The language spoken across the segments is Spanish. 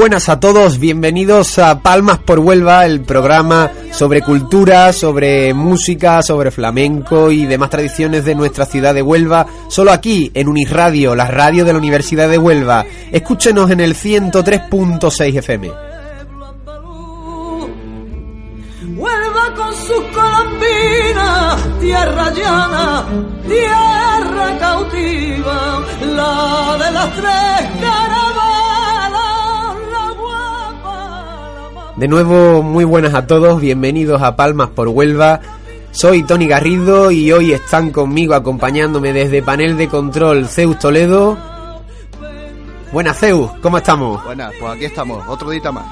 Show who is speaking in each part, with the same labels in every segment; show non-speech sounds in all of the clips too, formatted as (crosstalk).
Speaker 1: buenas a todos, bienvenidos a Palmas por Huelva, el programa sobre cultura, sobre música, sobre flamenco y demás tradiciones de nuestra ciudad de Huelva, solo aquí en Unirradio, la radio de la Universidad de Huelva. Escúchenos en el 103.6 FM.
Speaker 2: Huelva con sus colombinas, tierra llana, tierra cautiva, la de las tres caravanas,
Speaker 1: De nuevo, muy buenas a todos, bienvenidos a Palmas por Huelva. Soy Tony Garrido y hoy están conmigo acompañándome desde panel de control Zeus Toledo. Buenas Zeus, ¿cómo estamos?
Speaker 3: Buenas, pues aquí estamos, otro día más.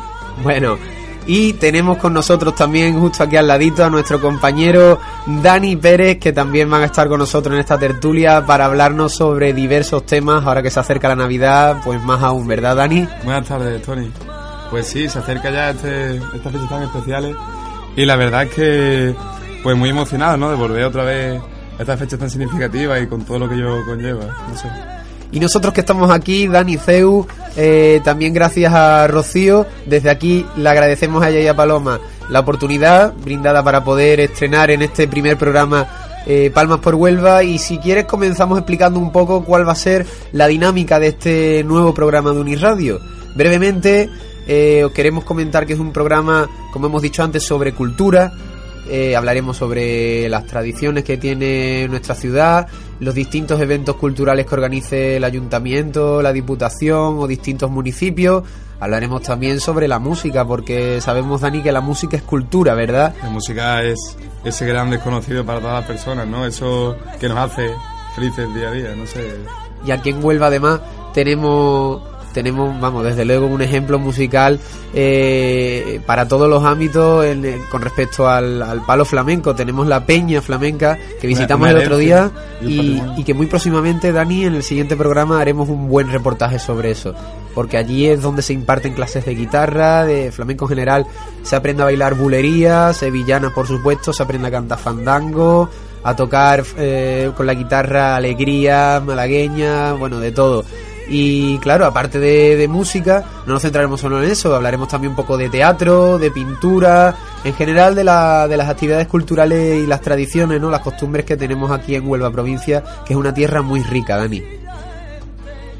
Speaker 1: Bueno, y tenemos con nosotros también, justo aquí al ladito, a nuestro compañero Dani Pérez, que también van a estar con nosotros en esta tertulia para hablarnos sobre diversos temas. Ahora que se acerca la Navidad, pues más aún, ¿verdad, Dani?
Speaker 4: Buenas tardes, Tony. Pues sí, se acerca ya este, estas fechas tan especiales y la verdad es que pues muy emocionado, ¿no? De volver otra vez a estas fechas tan significativas y con todo lo que ello conlleva, no sé.
Speaker 1: Y nosotros que estamos aquí, Dani Ceu, eh, también gracias a Rocío, desde aquí le agradecemos a ella y a Paloma la oportunidad brindada para poder estrenar en este primer programa eh, Palmas por Huelva y si quieres comenzamos explicando un poco cuál va a ser la dinámica de este nuevo programa de Unirradio. Brevemente eh, os queremos comentar que es un programa, como hemos dicho antes, sobre cultura, eh, hablaremos sobre las tradiciones que tiene nuestra ciudad, los distintos eventos culturales que organice el ayuntamiento, la diputación o distintos municipios. Hablaremos también sobre la música, porque sabemos, Dani, que la música es cultura, ¿verdad?
Speaker 4: La música es ese gran desconocido para todas las personas, ¿no? Eso que nos hace felices día a día, no sé.
Speaker 1: Y aquí en Huelva, además, tenemos tenemos, vamos, desde luego un ejemplo musical eh, para todos los ámbitos en- en- con respecto al, al palo flamenco. Tenemos la peña flamenca que visitamos
Speaker 4: una
Speaker 1: el otro día
Speaker 4: y
Speaker 1: que muy próximamente, Dani, en el siguiente programa haremos un buen reportaje sobre eso. Porque allí es donde se imparten clases de guitarra, de flamenco en general. Se aprende a bailar bulería, sevillana por supuesto, se aprende a cantar fandango, a tocar eh, con la guitarra alegría, malagueña, bueno, de todo. Y claro, aparte de, de música, no nos centraremos solo en eso, hablaremos también un poco de teatro, de pintura, en general de, la, de las actividades culturales y las tradiciones, ¿no? las costumbres que tenemos aquí en Huelva provincia, que es una tierra muy rica, Dani.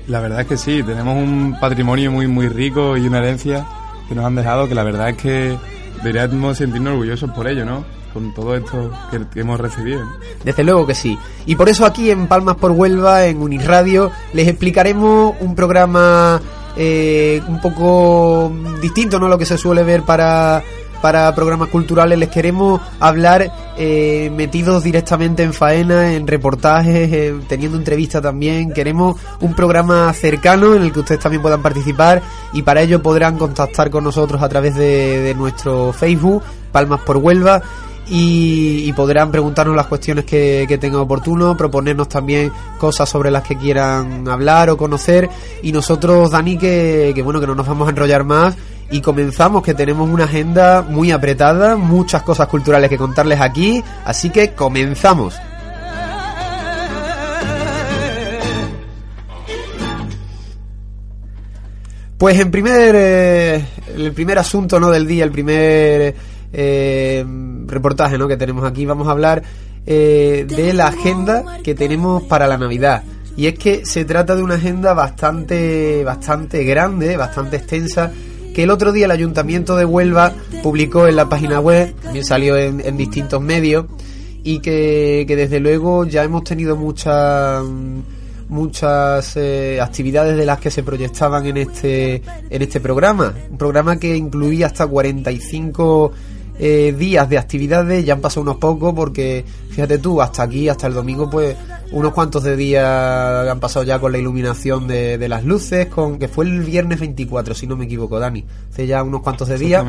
Speaker 4: La verdad es que sí, tenemos un patrimonio muy muy rico y una herencia que nos han dejado que la verdad es que deberíamos sentirnos orgullosos por ello, ¿no? Con todo esto que, hemos recibido.
Speaker 1: Desde luego que sí. Y por eso aquí en Palmas por Huelva, en Unirradio, les explicaremos un programa eh, un poco distinto, ¿no? Lo que se suele ver para, para programas culturales. Les queremos hablar eh, metidos directamente en faena, en reportajes, eh, teniendo entrevistas también. Queremos un programa cercano en el que ustedes también puedan participar y para ello podrán contactar con nosotros a través de, de nuestro Facebook, Palmas por Huelva y, podrán preguntarnos las cuestiones que, tengan oportuno, proponernos también cosas sobre las que quieran hablar o conocer. Y nosotros, Dani, que, que bueno, que no nos vamos a enrollar más y comenzamos, que tenemos una agenda muy apretada, muchas cosas culturales que contarles aquí, así que comenzamos. Pues en primer eh, el primer asunto no del día, el primer eh, reportaje ¿no? que tenemos aquí, vamos a hablar eh, de la agenda que tenemos para la Navidad. Y es que se trata de una agenda bastante, bastante grande, bastante extensa, que el otro día el Ayuntamiento de Huelva publicó en la página web, también salió en, en distintos medios, y que, que desde luego ya hemos tenido muchas muchas eh, actividades de las que se proyectaban en este en este programa un programa que incluía hasta 45 eh, días de actividades ya han pasado unos pocos porque fíjate tú hasta aquí hasta el domingo pues unos cuantos de días han pasado ya con la iluminación de, de las luces con que fue el viernes 24 si no me equivoco Dani hace ya unos cuantos de días.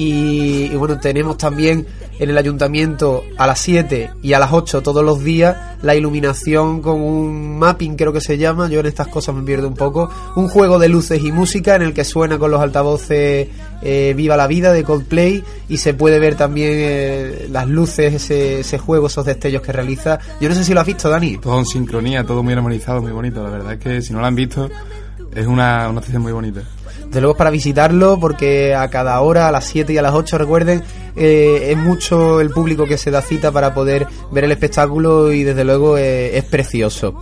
Speaker 1: Y, bueno, tenemos también en el ayuntamiento a las 7 y a las 8 todos los días la iluminación con un mapping, creo que se llama. Yo en estas cosas me pierdo un poco. Un juego de luces y música en el que suena con los altavoces eh, Viva la Vida de Coldplay y se puede ver también eh, las luces, ese, ese juego, esos destellos que realiza. Yo no sé si lo has visto, Dani.
Speaker 4: Todo en sincronía, todo muy armonizado, muy bonito. La verdad es que si no lo han visto, es una, una muy bonita.
Speaker 1: Desde luego es para visitarlo porque a cada hora, a las 7 y a las 8, recuerden, eh, es mucho el público que se da cita para poder ver el espectáculo y desde luego eh, es precioso.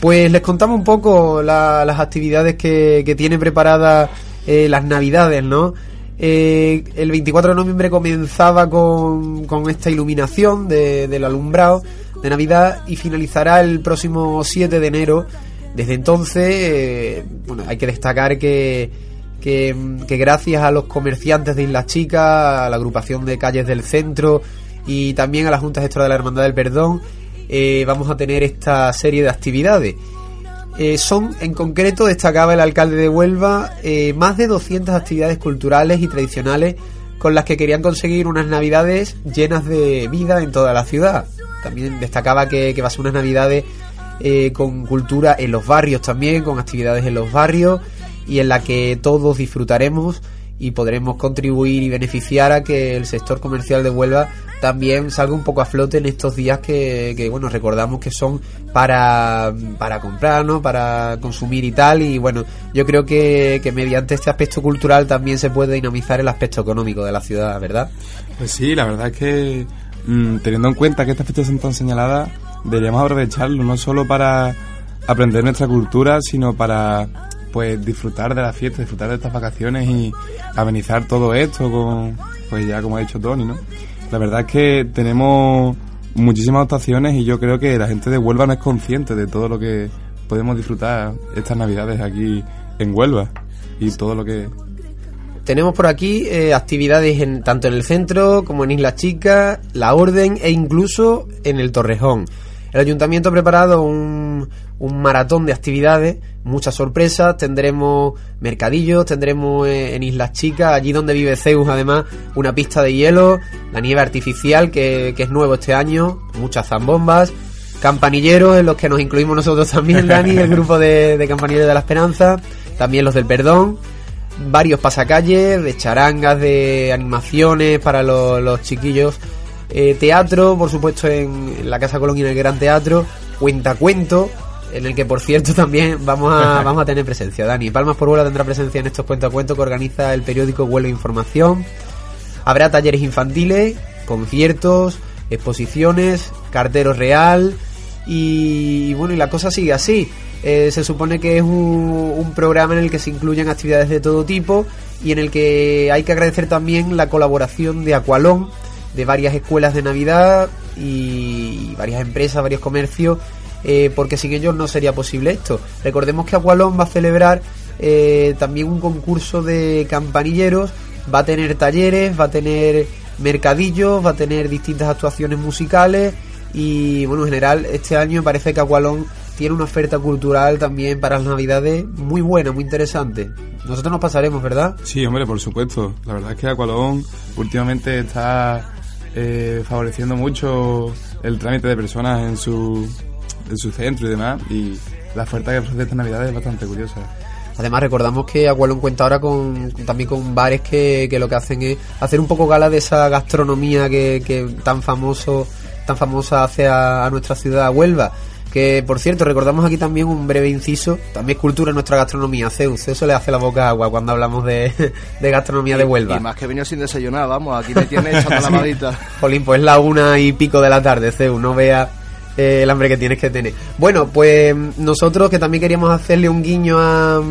Speaker 1: Pues les contamos un poco las actividades que, que tiene preparadas eh, las navidades, ¿no? Eh, el 24 de noviembre comenzaba con, con esta iluminación de, del alumbrado de Navidad y finalizará el próximo 7 de enero. Desde entonces, bueno, hay que destacar que, que, gracias a los comerciantes de Islas Chicas, a la agrupación de calles del centro y también a la Junta Gestora de la Hermandad del Perdón, eh, vamos a tener esta serie de actividades. Eh, son, en concreto, destacaba el alcalde de Huelva, eh, más de 200 actividades culturales y tradicionales con las que querían conseguir unas navidades llenas de vida en toda la ciudad. También destacaba que, que va a ser unas navidades con cultura en los barrios también, con actividades en los barrios y en la que todos disfrutaremos y podremos contribuir y beneficiar a que el sector comercial de Huelva también salga un poco a flote en estos días que, que bueno, recordamos que son para, para comprar, ¿no? Para consumir y tal. Y bueno, yo creo que, que mediante este aspecto cultural también se puede dinamizar el aspecto económico de la ciudad, ¿verdad?
Speaker 4: Pues sí, la verdad es que mmm, teniendo en cuenta que estas fechas son tan señaladas, deberíamos aprovecharlo no solo para aprender nuestra cultura, sino para pues disfrutar de la fiesta, disfrutar de estas vacaciones y amenizar todo esto con, pues ya como ha dicho Tony, ¿no? La verdad es que tenemos muchísimas actuaciones y yo creo que la gente de Huelva no es consciente de todo lo que podemos disfrutar estas navidades aquí en Huelva y todo lo que
Speaker 1: tenemos por aquí eh, actividades en, tanto en el centro como en Isla Chica, La Orden e incluso en el Torrejón. El ayuntamiento ha preparado un, un maratón de actividades, muchas sorpresas, tendremos mercadillos, tendremos eh, en Islas Chicas, allí donde vive Zeus además, una pista de hielo, la nieve artificial que, que es nuevo este año, muchas zambombas, campanilleros en los que nos incluimos nosotros también, Dani, el (laughs) grupo de, de campanilleros de la esperanza, también los del perdón, varios pasacalles, de charangas, de animaciones para los, los chiquillos, eh, teatro, por supuesto, en, la Casa Colón y en el Gran Teatro, cuentacuento, en el que, por cierto, (laughs) también vamos a, (laughs) vamos a tener presencia. Dani, Palmas por Huelva tendrá presencia en estos cuentacuentos que organiza el periódico Huelva Información. Habrá talleres infantiles, conciertos, exposiciones, cartero real y, y bueno, y la cosa sigue así. Eh, se supone que es un, un, programa en el que se incluyen actividades de todo tipo y en el que hay que agradecer también la colaboración de Aqualón, de varias escuelas de Navidad y varias empresas, varios comercios, eh, porque sin ellos no sería posible esto. Recordemos que Aqualón va a celebrar eh, también un concurso de campanilleros, va a tener talleres, va a tener mercadillos, va a tener distintas actuaciones musicales y bueno, en general este año parece que Aqualón tiene una oferta cultural también para las navidades muy buena, muy interesante. Nosotros nos pasaremos, ¿verdad?
Speaker 4: Sí, hombre, por supuesto. La verdad es que Aqualón últimamente está eh, favoreciendo mucho el trámite de personas en su, en su centro y demás. Y la oferta que ofrece esta Navidad es bastante curiosa.
Speaker 1: Además recordamos que Aqualón cuenta ahora con también con bares que, que, lo que hacen es hacer un poco gala de esa gastronomía que, que tan famoso tan famosa hace a, a nuestra ciudad Huelva que por cierto recordamos aquí también un breve inciso. También es cultura en nuestra gastronomía. Zeus eso le hace la boca agua cuando hablamos de, de gastronomía
Speaker 3: y,
Speaker 1: de Huelva.
Speaker 3: y más que venido sin desayunar vamos aquí me tiene echando la (laughs) madita.
Speaker 1: Jolín pues la una y pico de la tarde Zeus no vea eh, el hambre que tienes que tener. Bueno pues nosotros que también queríamos hacerle un guiño a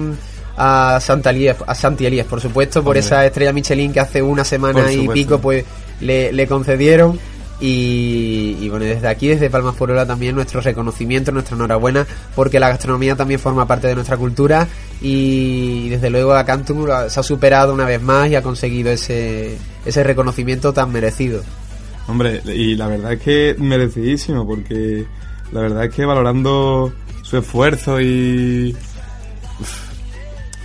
Speaker 1: a Santa Elías, a Santi Elías, por supuesto, por Hombre. esa estrella Michelin que hace una semana y pico pues le, le concedieron y, y, bueno, desde aquí, desde Palmas Hora también nuestro reconocimiento, nuestra enhorabuena, porque la gastronomía también forma parte de nuestra cultura y desde luego a Cantum se ha superado una vez más y ha conseguido ese, ese reconocimiento tan merecido.
Speaker 4: Hombre, y la verdad es que merecidísimo, porque la verdad es que valorando su esfuerzo y...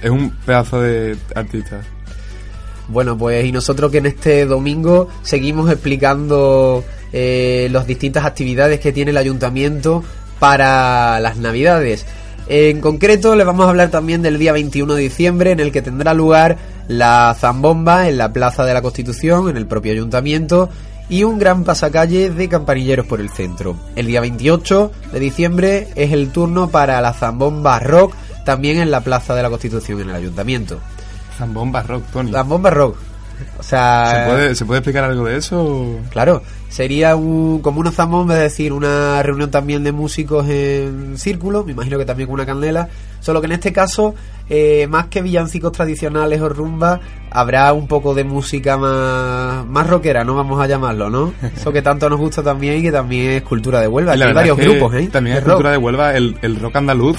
Speaker 4: Es un pedazo de artista.
Speaker 1: Bueno, pues y nosotros que en este domingo seguimos explicando eh, las distintas actividades que tiene el ayuntamiento para las navidades. En concreto les vamos a hablar también del día 21 de diciembre en el que tendrá lugar la zambomba en la Plaza de la Constitución, en el propio ayuntamiento, y un gran pasacalle de campanilleros por el centro. El día 28 de diciembre es el turno para la zambomba rock también en la Plaza de la Constitución en el ayuntamiento.
Speaker 4: Zambomba rock, Tony.
Speaker 1: Zambomba rock. O sea,
Speaker 4: ¿Se puede, ¿Se puede explicar algo de eso?
Speaker 1: Claro, sería un, como una zambomba, es decir, una reunión también de músicos en círculo, me imagino que también con una candela, solo que en este caso, eh, más que villancicos tradicionales o rumba, habrá un poco de música más, más rockera, no vamos a llamarlo, ¿no? Eso que tanto nos gusta también y que también es cultura de Huelva. (laughs) Hay varios grupos, ¿eh?
Speaker 4: También es
Speaker 1: rock.
Speaker 4: cultura de Huelva el, el rock andaluz,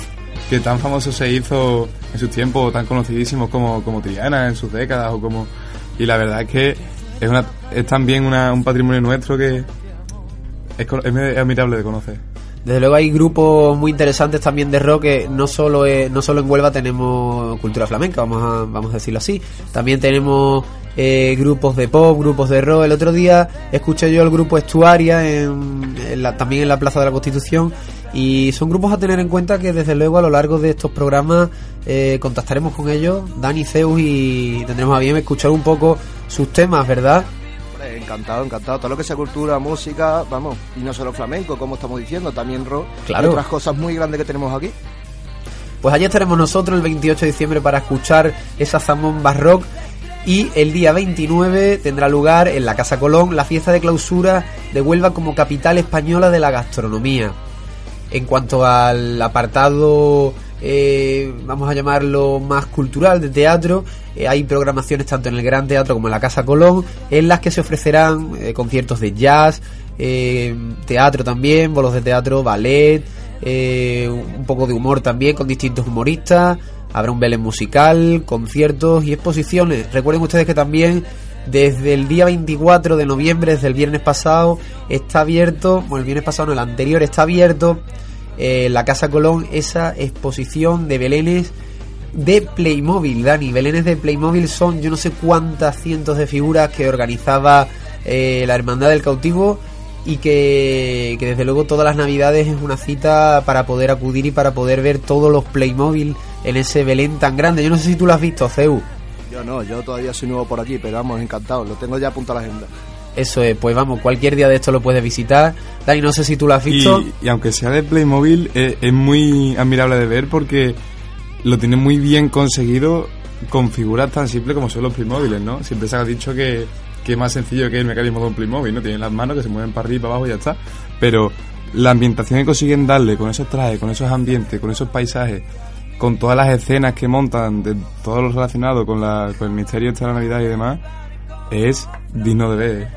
Speaker 4: que tan famoso se hizo en sus tiempos, tan conocidísimos como, como Triana en sus décadas, o como... Y la verdad es que es, una, es también una, un patrimonio nuestro que es, admirable de conocer.
Speaker 1: Desde luego hay grupos muy interesantes también de rock que no solo es- no solo en Huelva tenemos cultura flamenca, vamos a, vamos a decirlo así. También tenemos eh, grupos de pop, grupos de rock. El otro día escuché yo el grupo Estuaria en la- también en la Plaza de la Constitución y son grupos a tener en cuenta que desde luego a lo largo de estos programas eh, contactaremos con ellos, Dani Zeus y tendremos a bien escuchar un poco sus temas, ¿verdad?
Speaker 3: Encantado, encantado. Todo lo que sea cultura, música, vamos, y no solo flamenco, como estamos diciendo, también rock.
Speaker 1: Claro.
Speaker 3: Y otras cosas muy grandes que tenemos aquí.
Speaker 1: Pues allí estaremos nosotros el 28 de diciembre para escuchar esa zambomba rock. Y el día 29 tendrá lugar en la Casa Colón la fiesta de clausura de Huelva como capital española de la gastronomía. En cuanto al apartado, eh, vamos a llamarlo más cultural, de teatro, eh, hay programaciones tanto en el Gran Teatro como en la Casa Colón, en las que se ofrecerán eh, conciertos de jazz, teatro también, bolos de teatro, ballet, un poco de humor también con distintos humoristas, habrá un Belén musical, conciertos y exposiciones. Recuerden ustedes que también desde el día 24 de noviembre, desde el viernes pasado, está abierto, bueno, el viernes pasado no, el anterior está abierto eh, la Casa Colón esa exposición de belenes de Playmobil, Dani. Belenes de Playmobil son yo no sé cuántas cientos de figuras que organizaba eh, la Hermandad del Cautivo y que, que desde luego todas las navidades es una cita para poder acudir y para poder ver todos los Playmobil en ese Belén tan grande. Yo no sé si tú lo has visto, Ceu.
Speaker 3: Yo no, yo todavía soy nuevo por aquí, pero vamos, encantado. Lo tengo ya apuntado a la agenda.
Speaker 1: Eso es, pues vamos, cualquier día de esto lo puedes visitar. Dani, no sé si tú lo has visto.
Speaker 4: Y, y aunque sea de Playmobil, es, es muy admirable de ver porque lo tiene muy bien conseguido con figuras tan simples como son los Playmobiles, ¿no? Siempre se ha dicho que, que es más sencillo que el mecanismo de un Playmobil, ¿no? Tienen las manos que se mueven para arriba y para abajo y ya está. Pero la ambientación que consiguen darle con esos trajes, con esos ambientes, con esos paisajes, con todas las escenas que montan, de todo lo relacionado con, la, con el misterio de la Navidad y demás, es digno de ver.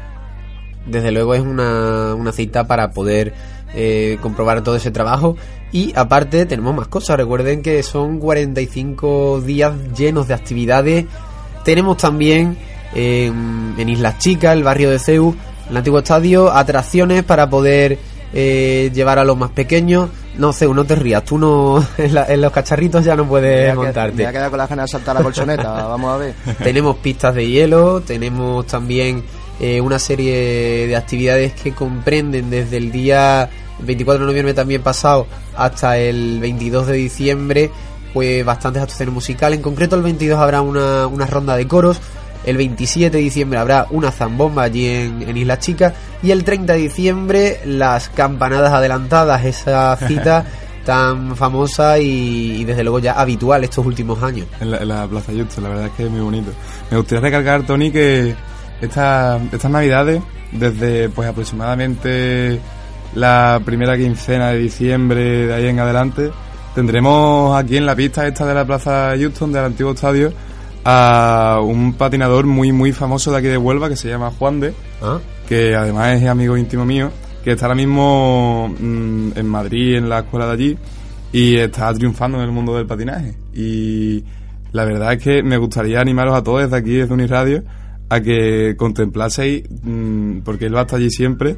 Speaker 1: desde luego es una, una cita para poder eh, comprobar todo ese trabajo. Y aparte tenemos más cosas. Recuerden que son 45 días llenos de actividades. Tenemos también eh, en Islas Chicas el barrio de Ceu el antiguo estadio atracciones para poder eh, llevar a los más pequeños no Ceu no te rías tú no (laughs) en, la- en los cacharritos ya no puedes
Speaker 3: Me
Speaker 1: montarte
Speaker 3: Me voy a quedar con las ganas de saltar la colchoneta, (laughs) vamos a ver.
Speaker 1: tenemos pistas de hielo, tenemos también eh, una serie de actividades que comprenden desde el día 24 de noviembre también pasado hasta el 22 de diciembre, pues bastantes actuaciones musicales. En concreto el 22 habrá una, una ronda de coros, el 27 de diciembre habrá una zambomba allí en, en Isla Chica y el 30 de diciembre las campanadas adelantadas, esa cita (laughs) tan famosa y, y desde luego ya habitual estos últimos años.
Speaker 4: en la, en la Plaza Justo, la verdad es que es muy bonito. Me gustaría recalcar, Tony, que esta- estas navidades, desde pues aproximadamente la primera quincena de diciembre, de ahí en adelante, tendremos aquí en la pista esta de la Plaza Houston, del antiguo estadio, a un patinador muy muy famoso de aquí de Huelva que se llama Juan de,
Speaker 1: ¿Ah?
Speaker 4: que además es amigo íntimo mío, que está ahora mismo mm, en Madrid, en la escuela de allí, y está triunfando en el mundo del patinaje. Y la verdad es que me gustaría animaros a todos desde aquí, desde Uniradio, a que contemplaseis, mm, porque él va hasta allí siempre,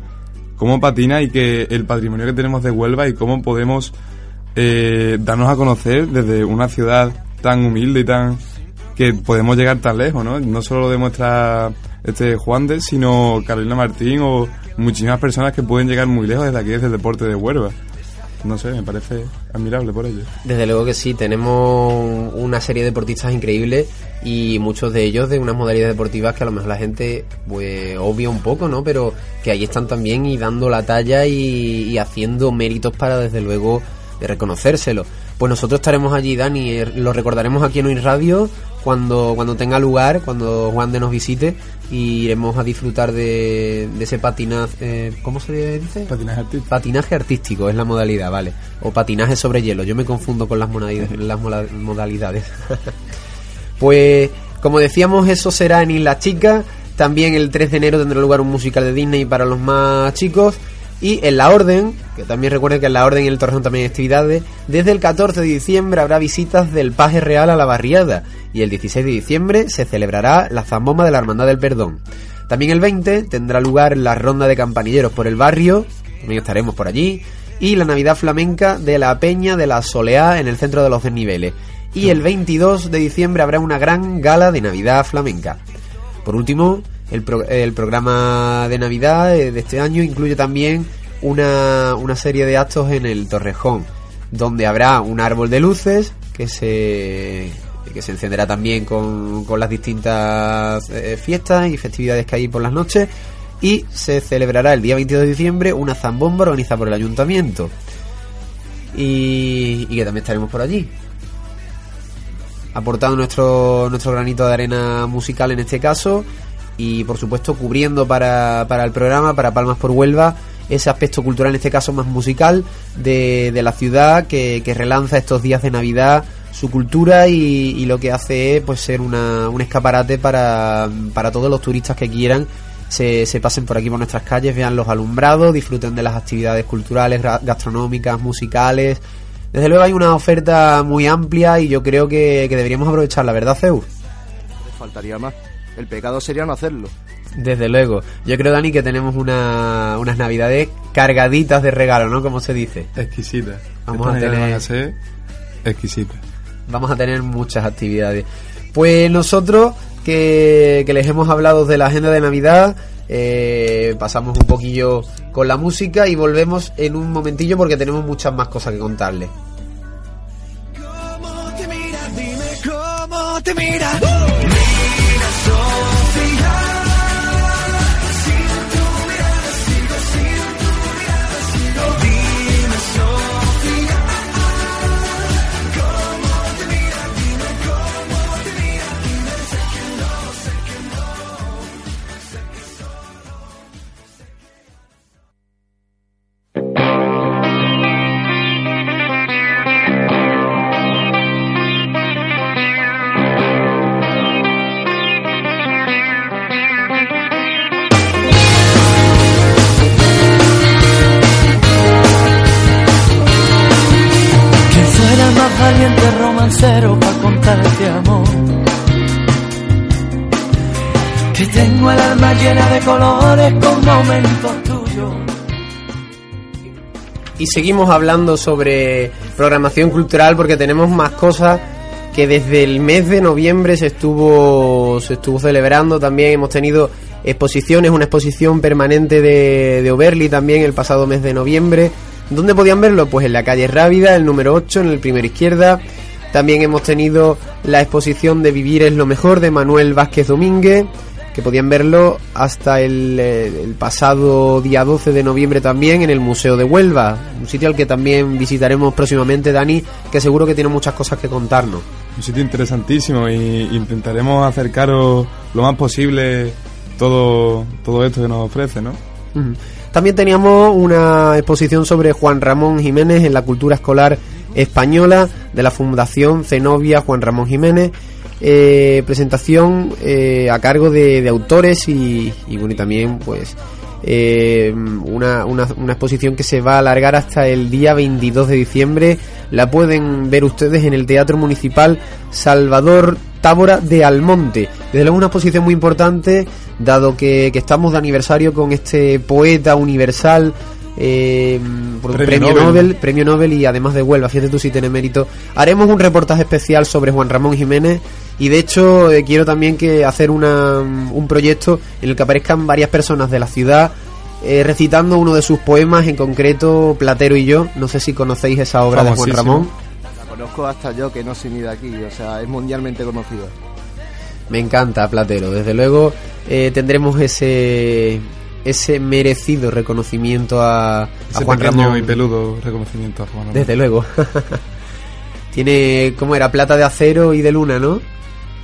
Speaker 4: cómo patina y que el patrimonio que tenemos de Huelva y cómo podemos eh, darnos a conocer desde una ciudad tan humilde y tan que podemos llegar tan lejos, ¿no? No solo lo demuestra este Juan de, sino Carolina Martín o muchísimas personas que pueden llegar muy lejos desde aquí, desde el deporte de Huelva. No sé, me parece admirable por ello.
Speaker 1: Desde luego que sí, tenemos una serie de deportistas increíbles y muchos de ellos de unas modalidades deportivas que a lo mejor la gente pues obvia un poco, ¿no? Pero que ahí están también y dando la talla y, haciendo méritos para desde luego de reconocérselo. Pues nosotros estaremos allí, Dani, eh, lo recordaremos aquí en Hoy Radio cuando, cuando tenga lugar, cuando Juan de nos visite y iremos a disfrutar de, de ese patinaje, eh, ¿cómo se dice?
Speaker 4: Patinaje artístico.
Speaker 1: Patinaje artístico es la modalidad, vale. O patinaje sobre hielo, yo me confundo con las. Las modalidades. (laughs) pues, como decíamos, eso será en Isla Chica. También el 3 de enero tendrá lugar un musical de Disney para los más chicos. Y en La Orden, que también recuerden que en La Orden y en el Torreón también hay actividades, desde el 14 de diciembre habrá visitas del Paje Real a la Barriada. Y el 16 de diciembre se celebrará la Zambomba de la Hermandad del Perdón. También el 20 tendrá lugar la ronda de campanilleros por el barrio, también estaremos por allí, y la Navidad flamenca de la Peña de la Soleá en el centro de los desniveles. Y el 22 de diciembre habrá una gran gala de Navidad flamenca. Por último, el, pro- el programa de Navidad eh, de este año incluye también una, serie de actos en el Torrejón, donde habrá un árbol de luces que se, que se encenderá también con, con las distintas eh, fiestas y festividades que hay por las noches. Y se celebrará el día 22 de diciembre una zambomba organizada por el ayuntamiento. Y, y que también estaremos por allí aportando nuestro, nuestro granito de arena musical en este caso y por supuesto cubriendo para, para el programa, para Palmas por Huelva, ese aspecto cultural, en este caso más musical, de, de la ciudad que, que relanza estos días de Navidad su cultura y, lo que hace es pues ser una, un escaparate para, para todos los turistas que quieran se, se pasen por aquí por nuestras calles, vean los alumbrados, disfruten de las actividades culturales, gastronómicas, musicales. Desde luego hay una oferta muy amplia y yo creo que, que deberíamos aprovecharla, ¿verdad, Zeus?
Speaker 3: Faltaría más. El pecado sería no hacerlo.
Speaker 1: Desde luego. Yo creo, Dani, que tenemos una, unas navidades cargaditas de regalo, ¿no? Como se dice.
Speaker 4: Exquisita.
Speaker 1: Vamos
Speaker 4: Estas
Speaker 1: a tener-
Speaker 4: van a ser exquisitas.
Speaker 1: Vamos a tener muchas actividades. Pues nosotros, que, que les hemos hablado de la agenda de Navidad, eh, pasamos un poquillo con la música y volvemos en un momentillo porque tenemos muchas más cosas que contarles.
Speaker 2: ¿Cómo te mira? Dime cómo te mira.
Speaker 1: Y seguimos hablando sobre programación cultural porque tenemos más cosas que desde el mes de noviembre se estuvo se estuvo celebrando también. Hemos tenido exposiciones una exposición permanente de, de Oberli también el pasado mes de noviembre. ¿dónde podían verlo? pues en la calle Rábida el número 8 en el primero izquierda. También hemos tenido la exposición de Vivir es lo mejor de Manuel Vázquez Domínguez que podían verlo hasta el, eh, el pasado día 12 de noviembre también en el Museo de Huelva, un sitio al que también visitaremos próximamente, Dani, que seguro que tiene muchas cosas que contarnos.
Speaker 4: Un sitio interesantísimo y intentaremos acercaros lo más posible todo, todo esto que nos ofrece, ¿no?
Speaker 1: También teníamos una exposición sobre Juan Ramón Jiménez en la cultura escolar española de la Fundación Zenobia Juan Ramón Jiménez. Eh, presentación eh, a cargo de, de autores y, y bueno y también pues eh, una, una, una exposición que se va a alargar hasta el día 22 de diciembre. La pueden ver ustedes en el Teatro Municipal Salvador Tábora de Almonte. Desde luego una exposición muy importante dado que, que estamos de aniversario con este poeta universal eh, por un
Speaker 4: Premio
Speaker 1: premio,
Speaker 4: Nobel.
Speaker 1: Nobel. premio Nobel y además de Huelva, fíjate tú si tiene mérito. Haremos un reportaje especial sobre Juan Ramón Jiménez y de hecho eh, quiero también que hacer una, un proyecto en el que aparezcan varias personas de la ciudad eh, recitando uno de sus poemas, en concreto Platero y yo. No sé si conocéis esa obra de Juan. Ramón.
Speaker 3: La conozco hasta yo, que no soy ni de aquí. O sea, es mundialmente conocida.
Speaker 1: Me encanta Platero, desde luego eh, tendremos ese ese merecido reconocimiento a, a
Speaker 4: Ese
Speaker 1: Juan
Speaker 4: pequeño
Speaker 1: Ramón.
Speaker 4: y peludo reconocimiento a Juan Ramón.
Speaker 1: Desde luego. (laughs) Tiene, ¿cómo era? Plata de acero y de luna, ¿no?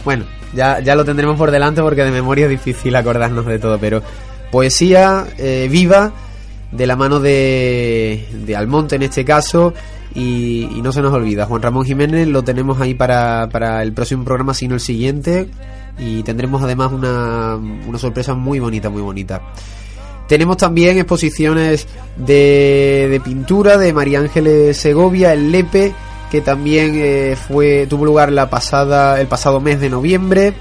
Speaker 1: Bueno, ya, ya lo tendremos por delante porque de memoria es difícil acordarnos de todo, pero poesía eh, viva de la mano de, de Almonte en este caso y, y no se nos olvida, Juan Ramón Jiménez lo tenemos ahí para, para el próximo programa, sino el siguiente y tendremos además una, una sorpresa muy bonita, muy bonita. Tenemos también exposiciones de, pintura de María Ángeles Segovia, el Lepe, que también eh, fue tuvo lugar la pasada el pasado mes de noviembre.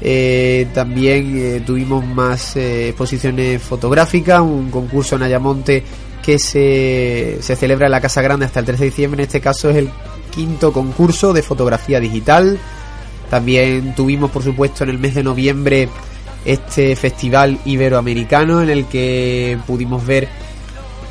Speaker 1: Eh, también eh, tuvimos más exposiciones fotográficas, un concurso en Ayamonte que se, se celebra en la Casa Grande hasta el 13 de diciembre. En este caso es el quinto concurso de fotografía digital. También tuvimos, por supuesto, en el mes de noviembre este festival iberoamericano en el que pudimos ver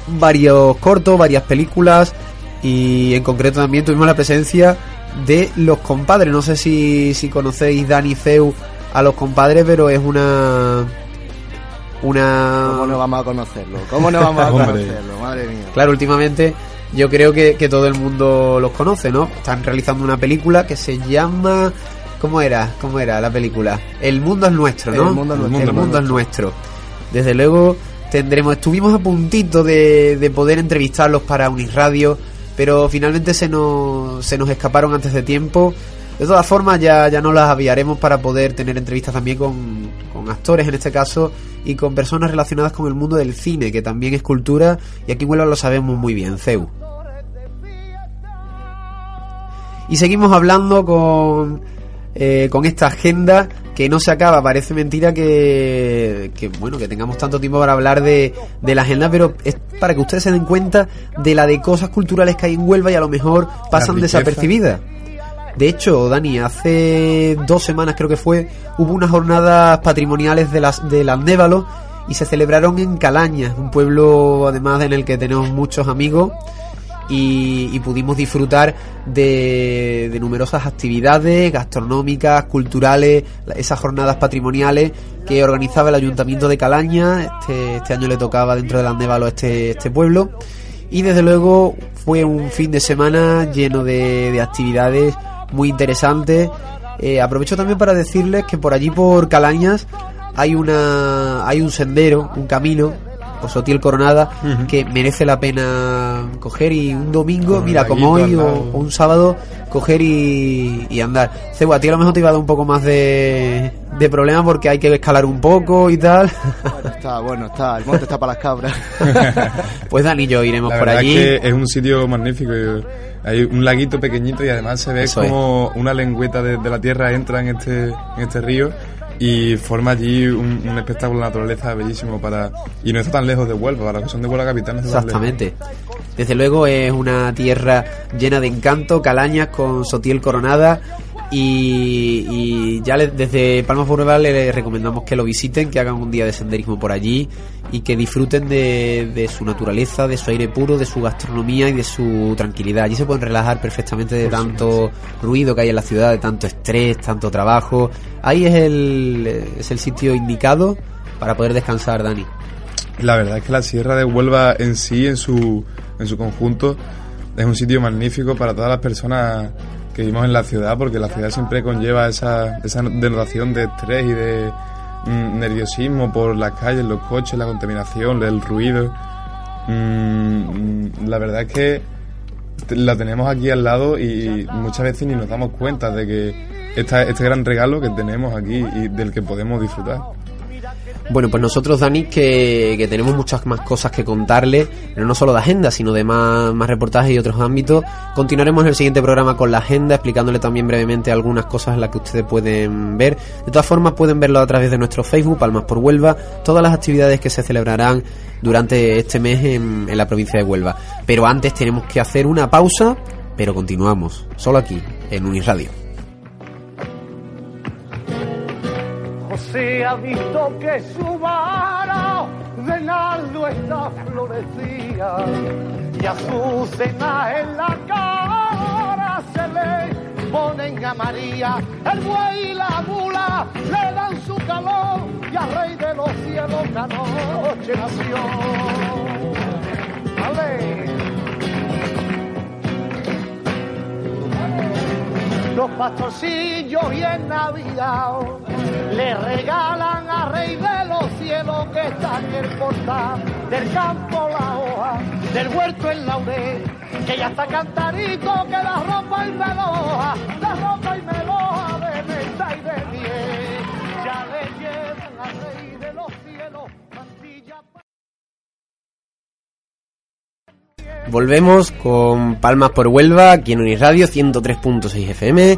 Speaker 1: varios cortos, varias películas y en concreto también tuvimos la presencia de los compadres. No sé si, si conocéis Dani Feu a los compadres, pero es una una
Speaker 3: ¿Cómo no vamos a conocerlo? ¿Cómo no vamos a (laughs) conocerlo? Madre mía.
Speaker 1: Claro, últimamente yo creo que, que todo el mundo los conoce, ¿no? Están realizando una película que se llama... ¿Cómo era? ¿Cómo era la película? El mundo es nuestro, ¿no?
Speaker 3: El mundo es nuestro.
Speaker 1: El mundo es nuestro. Desde luego tendremos... Estuvimos a puntito de, de poder entrevistarlos para Unisradio, pero finalmente se nos, se nos escaparon antes de tiempo. De todas formas, ya, ya nos las aviaremos para poder tener entrevistas también con, con actores en este caso y con personas relacionadas con el mundo del cine, que también es cultura y aquí en Huelva lo sabemos muy bien, CEU. Y seguimos hablando con, eh, con esta agenda que no se acaba. Parece mentira que, que, bueno que tengamos tanto tiempo para hablar de, de la agenda, pero es para que ustedes se den cuenta de la de cosas culturales que hay en Huelva y a lo mejor pasan desapercibidas. De hecho, Dani, hace dos semanas creo que fue, hubo unas jornadas patrimoniales de las del Andévalo y se celebraron en Calañas, un pueblo además en el que tenemos muchos amigos y, pudimos disfrutar de, de numerosas actividades gastronómicas, culturales, esas jornadas patrimoniales que organizaba el Ayuntamiento de Calaña. Este, este año le tocaba dentro del Andévalo este, este pueblo. Y desde luego fue un fin de semana lleno de, de actividades muy interesantes. Eh, aprovecho también para decirles que por allí por Calañas hay una hay un sendero, un camino por Sotiel Coronada que merece la pena coger y un domingo,
Speaker 4: Con
Speaker 1: mira, como hoy o, o un sábado, coger y, y andar. Cebo, a ti a lo mejor te iba a dar un poco más de, de problemas porque hay que escalar un poco y tal.
Speaker 3: Bueno, está, bueno, está. El monte está para las cabras. (laughs)
Speaker 1: pues Dani y yo iremos
Speaker 4: La
Speaker 1: por allí.
Speaker 4: es que es un sitio magnífico. Hay un laguito pequeñito y además se ve
Speaker 1: Eso es.
Speaker 4: como una lengüeta de, de la tierra entra en este, en este río y forma allí un, espectáculo de naturaleza bellísimo para y no está tan lejos de Huelva, para los que son de Huelva capital no está.
Speaker 1: Exactamente. Desde luego es una tierra llena de encanto, calañas con Sotiel coronada y, y ya le- desde Palma Funeral le recomendamos que lo visiten, que hagan un día de senderismo por allí y que disfruten de, de su naturaleza, de su aire puro, de su gastronomía y de su tranquilidad. Allí se pueden relajar perfectamente de tanto ruido que hay en la ciudad, de tanto estrés, tanto trabajo. Ahí es el, es el sitio indicado para poder descansar, Dani.
Speaker 4: La verdad es que la Sierra de Huelva en sí, en su, en su conjunto, es un sitio magnífico para todas las personas que vivimos en la ciudad, porque la ciudad siempre conlleva esa, esa denotación de estrés y de mm, nerviosismo por las calles, los coches, la contaminación, el ruido. Mm, la verdad es que la tenemos aquí al lado y muchas veces ni nos damos cuenta de que esta, este gran regalo que tenemos aquí y del que podemos disfrutar.
Speaker 1: Bueno, pues nosotros, Dani, que, que tenemos muchas más cosas que contarle, pero no solo de agenda, sino de más, más reportajes y otros ámbitos. Continuaremos en el siguiente programa con la agenda, explicándole también brevemente algunas cosas en las que ustedes pueden ver. De todas formas, pueden verlo a través de nuestro Facebook, Palmas por Huelva, todas las actividades que se celebrarán durante este mes en, en la provincia de Huelva. Pero antes tenemos que hacer una pausa, pero continuamos, solo aquí, en Uniradio.
Speaker 2: José ha visto que su vara de nardo está florecida y a su cena en la cara se le ponen a María. El buey y la mula le dan su calor y al rey de los cielos la noche nació. Ale. los pastorcillos y en Navidad le regalan a Rey de los cielos que está en el portal del campo la hoja, del huerto el laurel, que ya está cantarito, que la ropa y meloja, la ropa y meloja de menta y de miel, ya le llevan a Rey de los cielos mantilla.
Speaker 1: Volvemos con Palmas por Huelva, aquí en Uniradio 103.6 FM.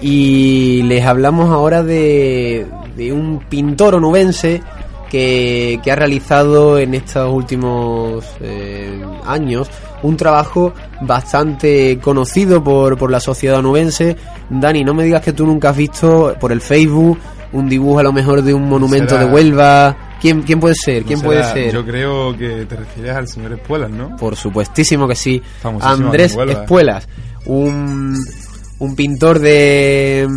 Speaker 1: Y les hablamos ahora de, de un pintor onubense que, que ha realizado en estos últimos eh, años un trabajo bastante conocido por, por la sociedad onubense. Dani, no me digas que tú nunca has visto por el Facebook un dibujo a lo mejor de un monumento
Speaker 4: Será-
Speaker 1: de Huelva. ¿Quién, quién puede ser? ¿Quién puede ser?
Speaker 4: Yo creo que te refieres al señor Espuelas, ¿no?
Speaker 1: Por supuestísimo que sí.
Speaker 4: Famosísimo
Speaker 1: Andrés. Espuelas, un, un pintor de,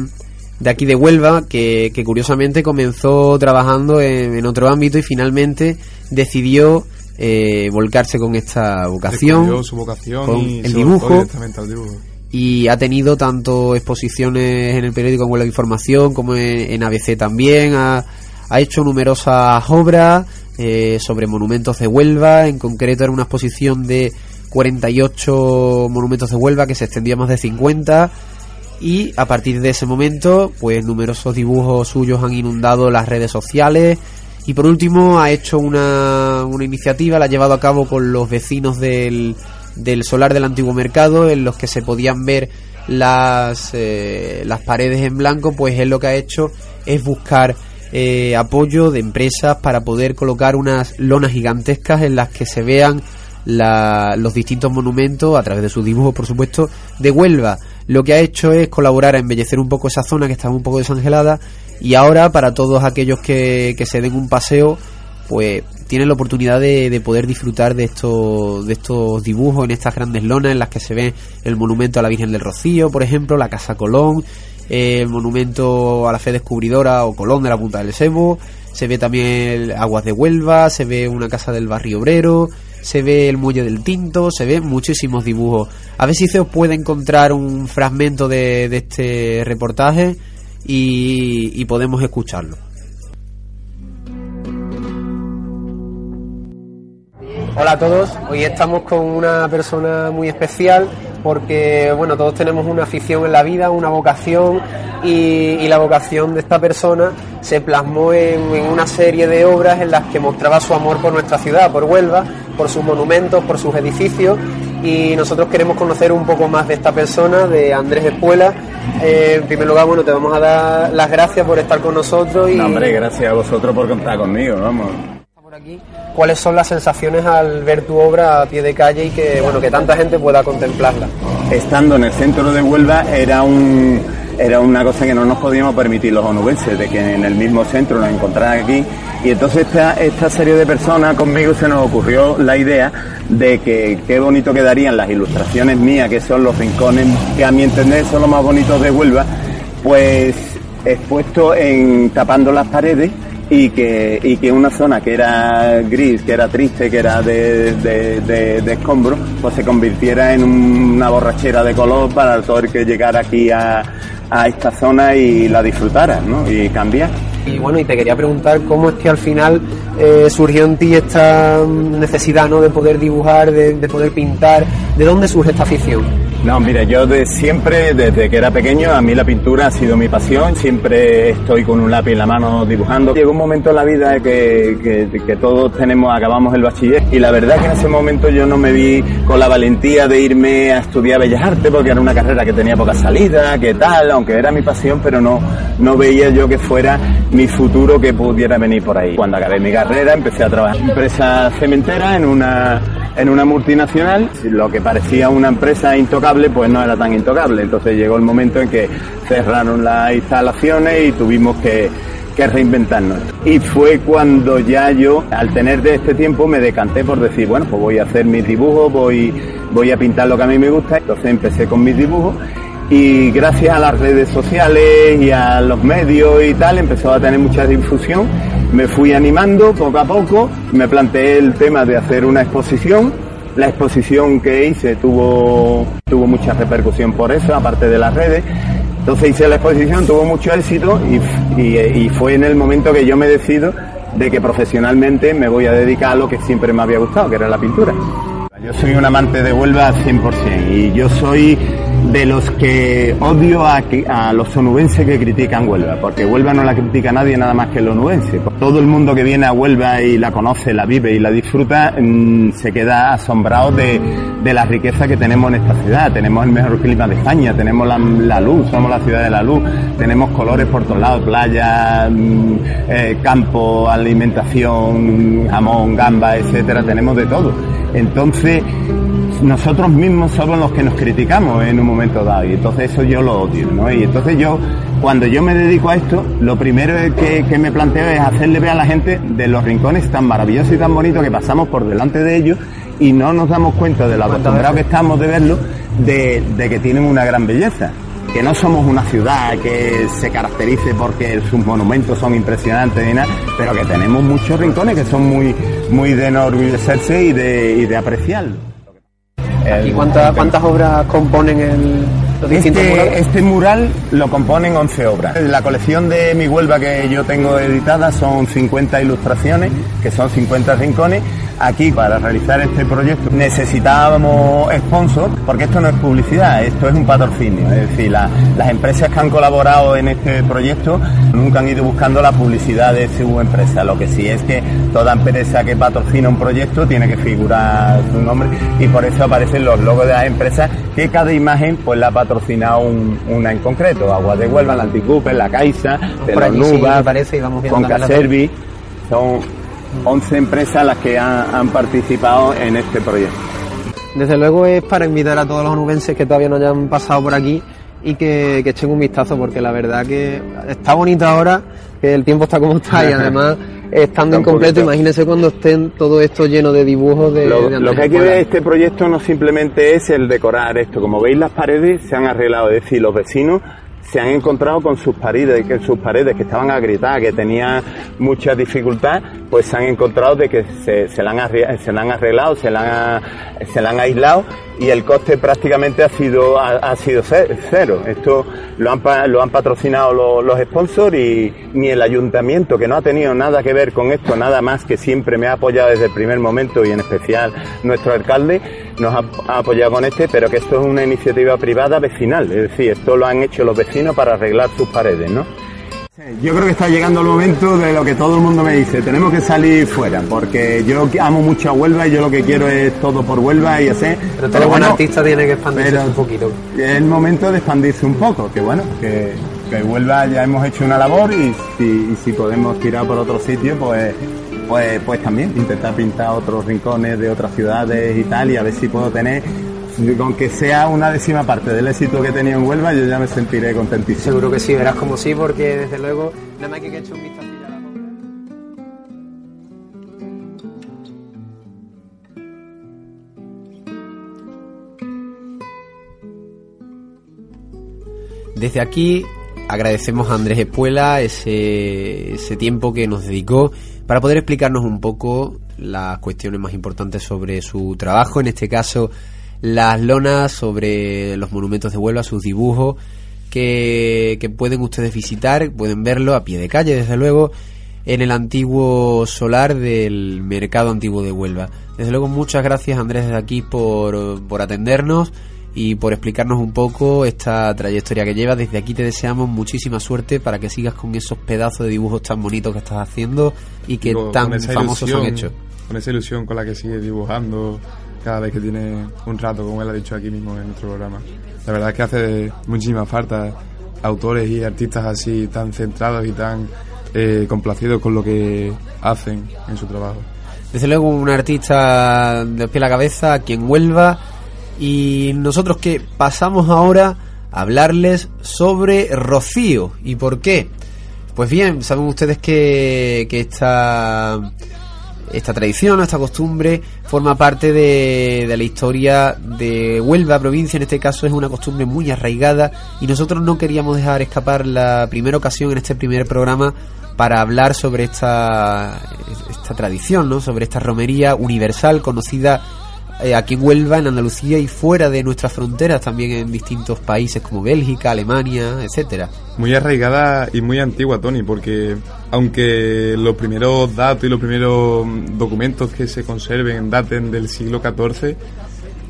Speaker 1: de aquí de Huelva que, que curiosamente comenzó trabajando en, en otro ámbito y finalmente decidió eh, volcarse con esta vocación
Speaker 4: su vocación
Speaker 1: con
Speaker 4: y
Speaker 1: el dibujo.
Speaker 4: volcó directamente al dibujo.
Speaker 1: y ha tenido tanto exposiciones en el periódico en Huelva de Información como en, en ABC también. Ha, ha hecho numerosas obras eh, sobre monumentos de Huelva. En concreto era una exposición de 48 monumentos de Huelva que se extendía a más de 50. Y a partir de ese momento, pues numerosos dibujos suyos han inundado las redes sociales. Y por último ha hecho una, una iniciativa, la ha llevado a cabo con los vecinos del, del solar del antiguo mercado, en los que se podían ver las, eh, las paredes en blanco, pues él lo que ha hecho es buscar eh, apoyo de empresas para poder colocar unas lonas gigantescas en las que se vean la- los distintos monumentos, a través de sus dibujos, por supuesto, de Huelva. Lo que ha hecho es colaborar a embellecer un poco esa zona que estaba un poco desangelada y ahora para todos aquellos que, que se den un paseo, pues tienen la oportunidad de, de poder disfrutar de estos, de estos dibujos en estas grandes lonas en las que se ve el monumento a la Virgen del Rocío, por ejemplo, la Casa Colón, el monumento a la fe descubridora o Colón de la Punta del Sebo, se ve también el Aguas de Huelva, se ve una casa del barrio obrero, se ve el muelle del Tinto, se ven muchísimos dibujos. A ver si se os puede encontrar un fragmento de, de este reportaje y, y podemos escucharlo. Hola a todos, hoy estamos con una persona muy especial porque bueno, todos tenemos una afición en la vida, una vocación y, la vocación de esta persona se plasmó en, en una serie de obras en las que mostraba su amor por nuestra ciudad, por Huelva, por sus monumentos, por sus edificios y nosotros queremos conocer un poco más de esta persona, de Andrés Espuela. Eh, en primer lugar, bueno, te vamos a dar las gracias por estar con nosotros y
Speaker 5: No, hombre, gracias a vosotros por contar conmigo, vamos.
Speaker 1: ¿Cuáles son las sensaciones al ver tu obra a pie de calle y que bueno que tanta gente pueda contemplarla?
Speaker 5: Estando en el centro de Huelva era un era una cosa que no nos podíamos permitir los onubenses, de que en el mismo centro nos encontraran aquí. Y entonces esta, esta serie de personas conmigo se nos ocurrió la idea de que qué bonito quedarían las ilustraciones mías, que son los rincones que a mi entender son los más bonitos de Huelva, pues expuesto en tapando las paredes y que, y que una zona que era gris, que era triste, que era de, de, de- de escombro, pues se convirtiera en una borrachera de color para todo el que llegara aquí a, a esta zona y la disfrutara, ¿no? Y cambiar.
Speaker 1: Y bueno, y te quería preguntar cómo es que al final eh, surgió en ti esta necesidad ¿no? de poder dibujar, de poder pintar. ¿De dónde surge esta afición?
Speaker 5: No, mira, yo de siempre, desde que era pequeño, a mí la pintura ha sido mi pasión, siempre estoy con un lápiz en la mano dibujando. Llegó un momento en la vida que, que, todos tenemos, acabamos el bachiller, y la verdad que en ese momento yo no me vi con la valentía de irme a estudiar Bellas Artes, porque era una carrera que tenía poca salida, que tal, aunque era mi pasión, pero no, no veía yo que fuera mi futuro que pudiera venir por ahí. Cuando acabé mi carrera empecé a trabajar en empresa cementera, en una, en una multinacional, lo que parecía una empresa intocable, pues no era tan intocable. Entonces llegó el momento en que cerraron las instalaciones y tuvimos que, reinventarnos. Y fue cuando ya yo, al tener de este tiempo, me decanté por decir, bueno, pues voy a hacer mis dibujos, voy, voy a pintar lo que a mí me gusta. Entonces empecé con mis dibujos y gracias a las redes sociales y a los medios y tal empezó a tener mucha difusión. Me fui animando poco a poco, me planteé el tema de hacer una exposición. La exposición que hice tuvo, tuvo mucha repercusión por eso, aparte de las redes. Entonces hice la exposición, tuvo mucho éxito y, fue en el momento que yo me decido de que profesionalmente me voy a dedicar a lo que siempre me había gustado, que era la pintura. Yo soy un amante de Huelva al 100% y yo soy de los que odio a, a los onubenses que critican Huelva, porque Huelva no la critica nadie nada más que el onubense. Todo el mundo que viene a Huelva y la conoce, la vive y la disfruta, mmm, se queda asombrado de, de, la riqueza que tenemos en esta ciudad. Tenemos el mejor clima de España, tenemos la, luz, somos la ciudad de la luz, tenemos colores por todos lados, playa, mmm, eh, campo, alimentación, jamón, gamba, etcétera, tenemos de todo. Entonces, nosotros mismos somos los que nos criticamos en un momento dado y entonces eso yo lo odio, ¿no? Y entonces yo, cuando yo me dedico a esto, lo primero que, que, me planteo es hacerle ver a la gente de los rincones tan maravillosos y tan bonitos que pasamos por delante de ellos y no nos damos cuenta de lo acostumbrados que estamos de verlo, de, de que tienen una gran belleza que no somos una ciudad que se caracterice porque sus monumentos son impresionantes y nada, pero que tenemos muchos rincones que son muy, muy de enorgullecerse y de, y de apreciarlo.
Speaker 6: ¿Y cuántas, cuántas obras componen el, los distintos
Speaker 5: este,
Speaker 6: murales?
Speaker 5: este mural lo componen 11 obras. La colección de mi Huelva que yo tengo editada son 50 ilustraciones, que son 50 rincones. Aquí, para realizar este proyecto, necesitábamos sponsor, porque esto no es publicidad, esto es un patrocinio. Es decir, la, las empresas que han colaborado en este proyecto nunca han ido buscando la publicidad de su empresa. Lo que sí es que toda empresa que patrocina un proyecto tiene que figurar su nombre y por eso aparecen los logos de las empresas que cada imagen pues la ha patrocinado un, una en concreto. Agua de Huelva, la Anticupe, la Caixa, de la Nuba, con Caservi. Son 11 empresas las que han, han, participado en este proyecto.
Speaker 6: Desde luego es para invitar a todos los onubenses que todavía no hayan pasado por aquí y que, que echen un vistazo porque la verdad que está bonito ahora, que el tiempo está como está y (laughs) además estando incompleto, imagínense cuando estén todo esto lleno de dibujos de...
Speaker 5: Lo,
Speaker 6: de
Speaker 5: lo que hay que ver este proyecto no simplemente es el decorar esto, como veis las paredes se han arreglado, es decir, los vecinos se han encontrado con sus paredes, que sus paredes que estaban agrietadas, que tenían mucha dificultad, pues se han encontrado de que se, se, la, han se la han arreglado, se la han, se han aislado y el coste prácticamente ha sido ha, ha sido cero. Esto lo han, lo han patrocinado los, los, sponsors y ni el ayuntamiento, que no ha tenido nada que ver con esto, nada más que siempre me ha apoyado desde el primer momento y en especial nuestro alcalde, nos ha, ha apoyado con este, pero que esto es una iniciativa privada vecinal, es decir, esto lo han hecho los vecinos para arreglar sus paredes, ¿no? Yo creo que está llegando el momento de lo que todo el mundo me dice, tenemos que salir fuera, porque yo amo mucho a Huelva y yo lo que quiero es todo por Huelva y así.
Speaker 6: Pero todo buen artista tiene que expandirse un poquito.
Speaker 5: Es el momento de expandirse un poco, que bueno, que, que Huelva ya hemos hecho una labor y si, y si podemos tirar por otro sitio, pues, pues, pues también intentar pintar otros rincones de otras ciudades y tal, y a ver si puedo tener aunque sea una décima parte del éxito que he tenido en Huelva, yo ya me sentiré contentísimo.
Speaker 6: Seguro que sí, verás como sí, porque desde luego, nada más que he hecho un vistazo.
Speaker 1: Desde aquí agradecemos a Andrés Espuela ese, ese tiempo que nos dedicó para poder explicarnos un poco las cuestiones más importantes sobre su trabajo, en este caso las lonas sobre los monumentos de Huelva, sus dibujos, que, que, pueden ustedes visitar, pueden verlo a pie de calle, desde luego, en el antiguo solar del Mercado Antiguo de Huelva. Desde luego, muchas gracias Andrés desde aquí por, por atendernos y por explicarnos un poco esta trayectoria que llevas. Desde aquí te deseamos muchísima suerte para que sigas con esos pedazos de dibujos tan bonitos que estás haciendo y que Digo, tan famosos
Speaker 4: ilusión,
Speaker 1: son hechos.
Speaker 4: Con esa ilusión con la que sigues dibujando cada vez que tiene un rato, como él ha dicho aquí mismo en nuestro programa. La verdad es que hace muchísima falta autores y artistas así tan centrados y tan eh, complacidos con lo que hacen en su trabajo.
Speaker 1: Desde luego un artista de pie a la cabeza aquí en Huelva y nosotros que pasamos ahora a hablarles sobre Rocío y por qué. Pues bien, saben ustedes que, que esta esta tradición, esta costumbre, forma parte de, de, la historia de Huelva, provincia, en este caso es una costumbre muy arraigada y nosotros no queríamos dejar escapar la primera ocasión en este primer programa para hablar sobre esta, esta tradición, ¿no? sobre esta romería universal conocida eh, aquí en Huelva, en Andalucía y fuera de nuestras fronteras, también en distintos países como Bélgica, Alemania, etcétera.
Speaker 4: Muy arraigada y muy antigua, Tony, porque aunque los primeros datos y los primeros mm, documentos que se conserven daten del siglo XIV,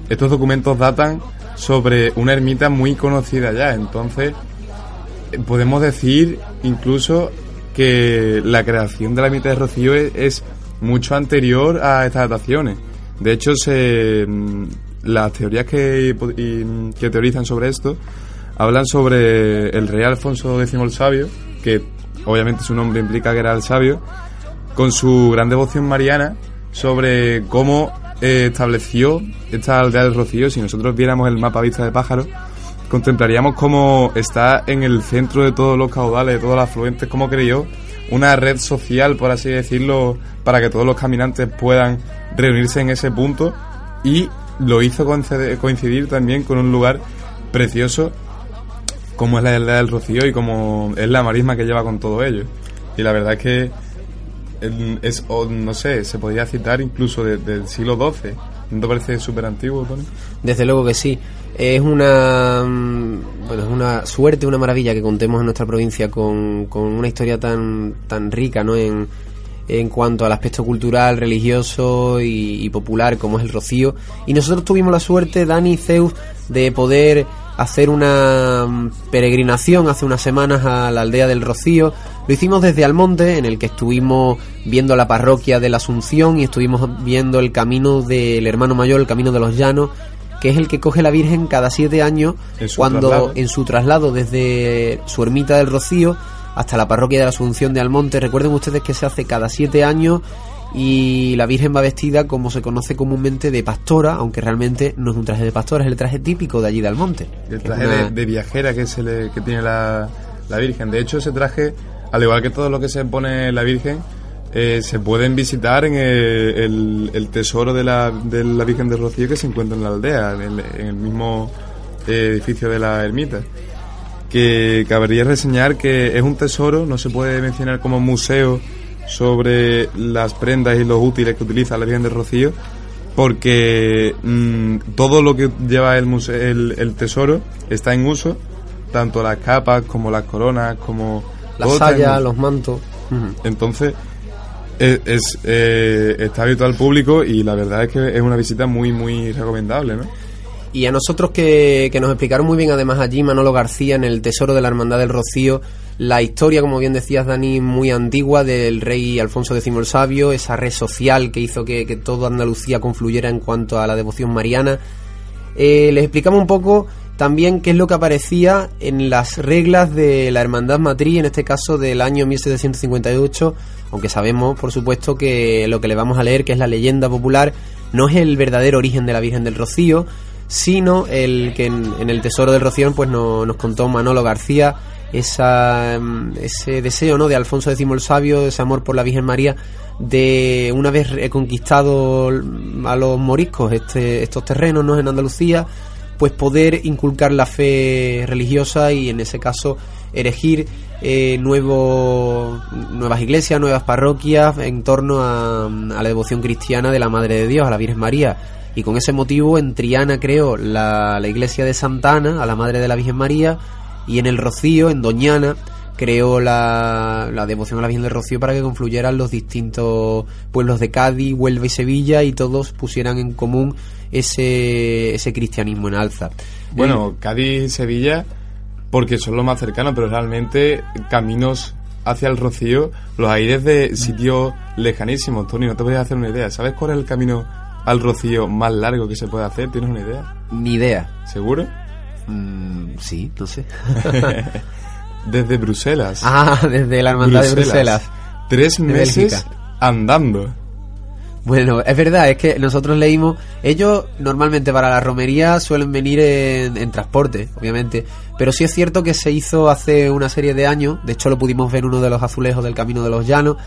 Speaker 4: estos documentos datan sobre una ermita muy conocida ya. Entonces, eh, podemos decir incluso que la creación de la ermita de Rocío es, es mucho anterior a estas dataciones. De hecho, se, mm, las teorías que, y- que teorizan sobre esto hablan sobre el rey Alfonso X el Sabio, que obviamente su nombre implica que era el sabio, con su gran devoción mariana sobre cómo eh, estableció esta aldea del Rocío. Si nosotros viéramos el mapa vista de pájaro, contemplaríamos cómo está en el centro de todos los caudales, de todos los afluentes, cómo creyó una red social, por así decirlo, para que todos los caminantes puedan reunirse en ese punto y lo hizo coincidir también con un lugar precioso como es la del Rocío y como es la marisma que lleva con todo ello. Y la verdad es que es, no sé, se podría citar incluso de- del siglo XII. ¿No parece súper antiguo, Tony?
Speaker 1: Desde luego que sí. Es una mm, bueno, es una suerte, una maravilla que contemos en nuestra provincia con, con una historia tan tan rica, ¿no? En, en cuanto al aspecto cultural, religioso y, y popular como es el Rocío. Y nosotros tuvimos la suerte, Dani y Zeus, de poder hacer una mm, peregrinación hace unas semanas a la aldea del Rocío. Lo hicimos desde Almonte, en el que estuvimos viendo la parroquia de la Asunción y estuvimos viendo el camino del hermano mayor, el camino de los llanos, que es el que coge la Virgen cada siete años
Speaker 4: En
Speaker 1: cuando
Speaker 4: traslado.
Speaker 1: en su traslado desde su ermita del Rocío hasta la parroquia de la Asunción de Almonte. Recuerden ustedes que se hace cada siete años y la Virgen va vestida como se conoce comúnmente de pastora, aunque realmente no es un traje de pastora, es el traje típico de allí de Almonte.
Speaker 4: El traje
Speaker 1: una-
Speaker 4: de, de viajera que, se le, que tiene la, la Virgen. De hecho, ese traje, al igual que todo lo que se pone la Virgen, eh, se pueden visitar en el, el- el tesoro de la, de la Virgen de Rocío que se encuentra en la aldea, en el, en el mismo eh, edificio de la ermita. Que cabría reseñar que es un tesoro, no se puede mencionar como museo sobre las prendas y los útiles que utiliza la Virgen de Rocío, porque mm, todo lo que lleva el, muse- el, el tesoro está en uso, tanto las capas como las coronas, como...
Speaker 1: las sayas, los mantos.
Speaker 4: Entonces, es, es, eh, está abierto al público y la verdad es que es una visita muy, muy recomendable, ¿no?
Speaker 1: Y a nosotros que, nos explicaron muy bien además allí Manolo García en el Tesoro de la Hermandad del Rocío, la historia, como bien decías Dani, muy antigua del rey Alfonso X el Sabio, esa red social que hizo que, que toda Andalucía confluyera en cuanto a la devoción mariana. Eh, les explicamos un poco también qué es lo que aparecía en las reglas de la Hermandad Matriz, en este caso del año 1758, aunque sabemos, por supuesto, que lo que le vamos a leer, que es la leyenda popular, no es el verdadero origen de la Virgen del Rocío, sino el que en, en el Tesoro del Rocío pues no- nos contó Manolo García esa, mm, ese deseo ¿no? de Alfonso X el Sabio, ese amor por la Virgen María, de una vez reconquistado a los moriscos este, estos terrenos ¿no? en Andalucía, pues poder inculcar la fe religiosa y en ese caso erigir eh, nuevo- nuevas iglesias, nuevas parroquias en torno a, a la devoción cristiana de la Madre de Dios, a la Virgen María. Y con ese motivo en Triana creó la, la iglesia de Santa Ana, a la Madre de la Virgen María, y en el Rocío, en Doñana, creó la, la devoción a la Virgen del Rocío para que confluyeran los distintos pueblos de Cádiz, Huelva y Sevilla y todos pusieran en común ese, ese cristianismo en alza.
Speaker 4: Bueno, Cádiz y Sevilla, porque son los más cercanos, pero realmente caminos hacia el Rocío los hay desde sitios lejanísimos. Tony, no te voy a hacer una idea. ¿Sabes cuál es el camino al Rocío más largo que se puede hacer? ¿Tienes una idea?
Speaker 1: Ni idea.
Speaker 4: ¿Seguro?
Speaker 1: Mm, sí, no sé. (laughs)
Speaker 4: Desde Bruselas.
Speaker 1: ah, desde la hermandad de Bruselas.
Speaker 4: Tres
Speaker 1: de
Speaker 4: meses
Speaker 1: Bélgica.
Speaker 4: andando.
Speaker 1: Bueno, es verdad, es que nosotros leímos, ellos normalmente para la romería suelen venir en, en transporte, obviamente, pero sí es cierto que se hizo hace una serie de años, de hecho lo pudimos ver en uno de los azulejos del Camino de los Llanos,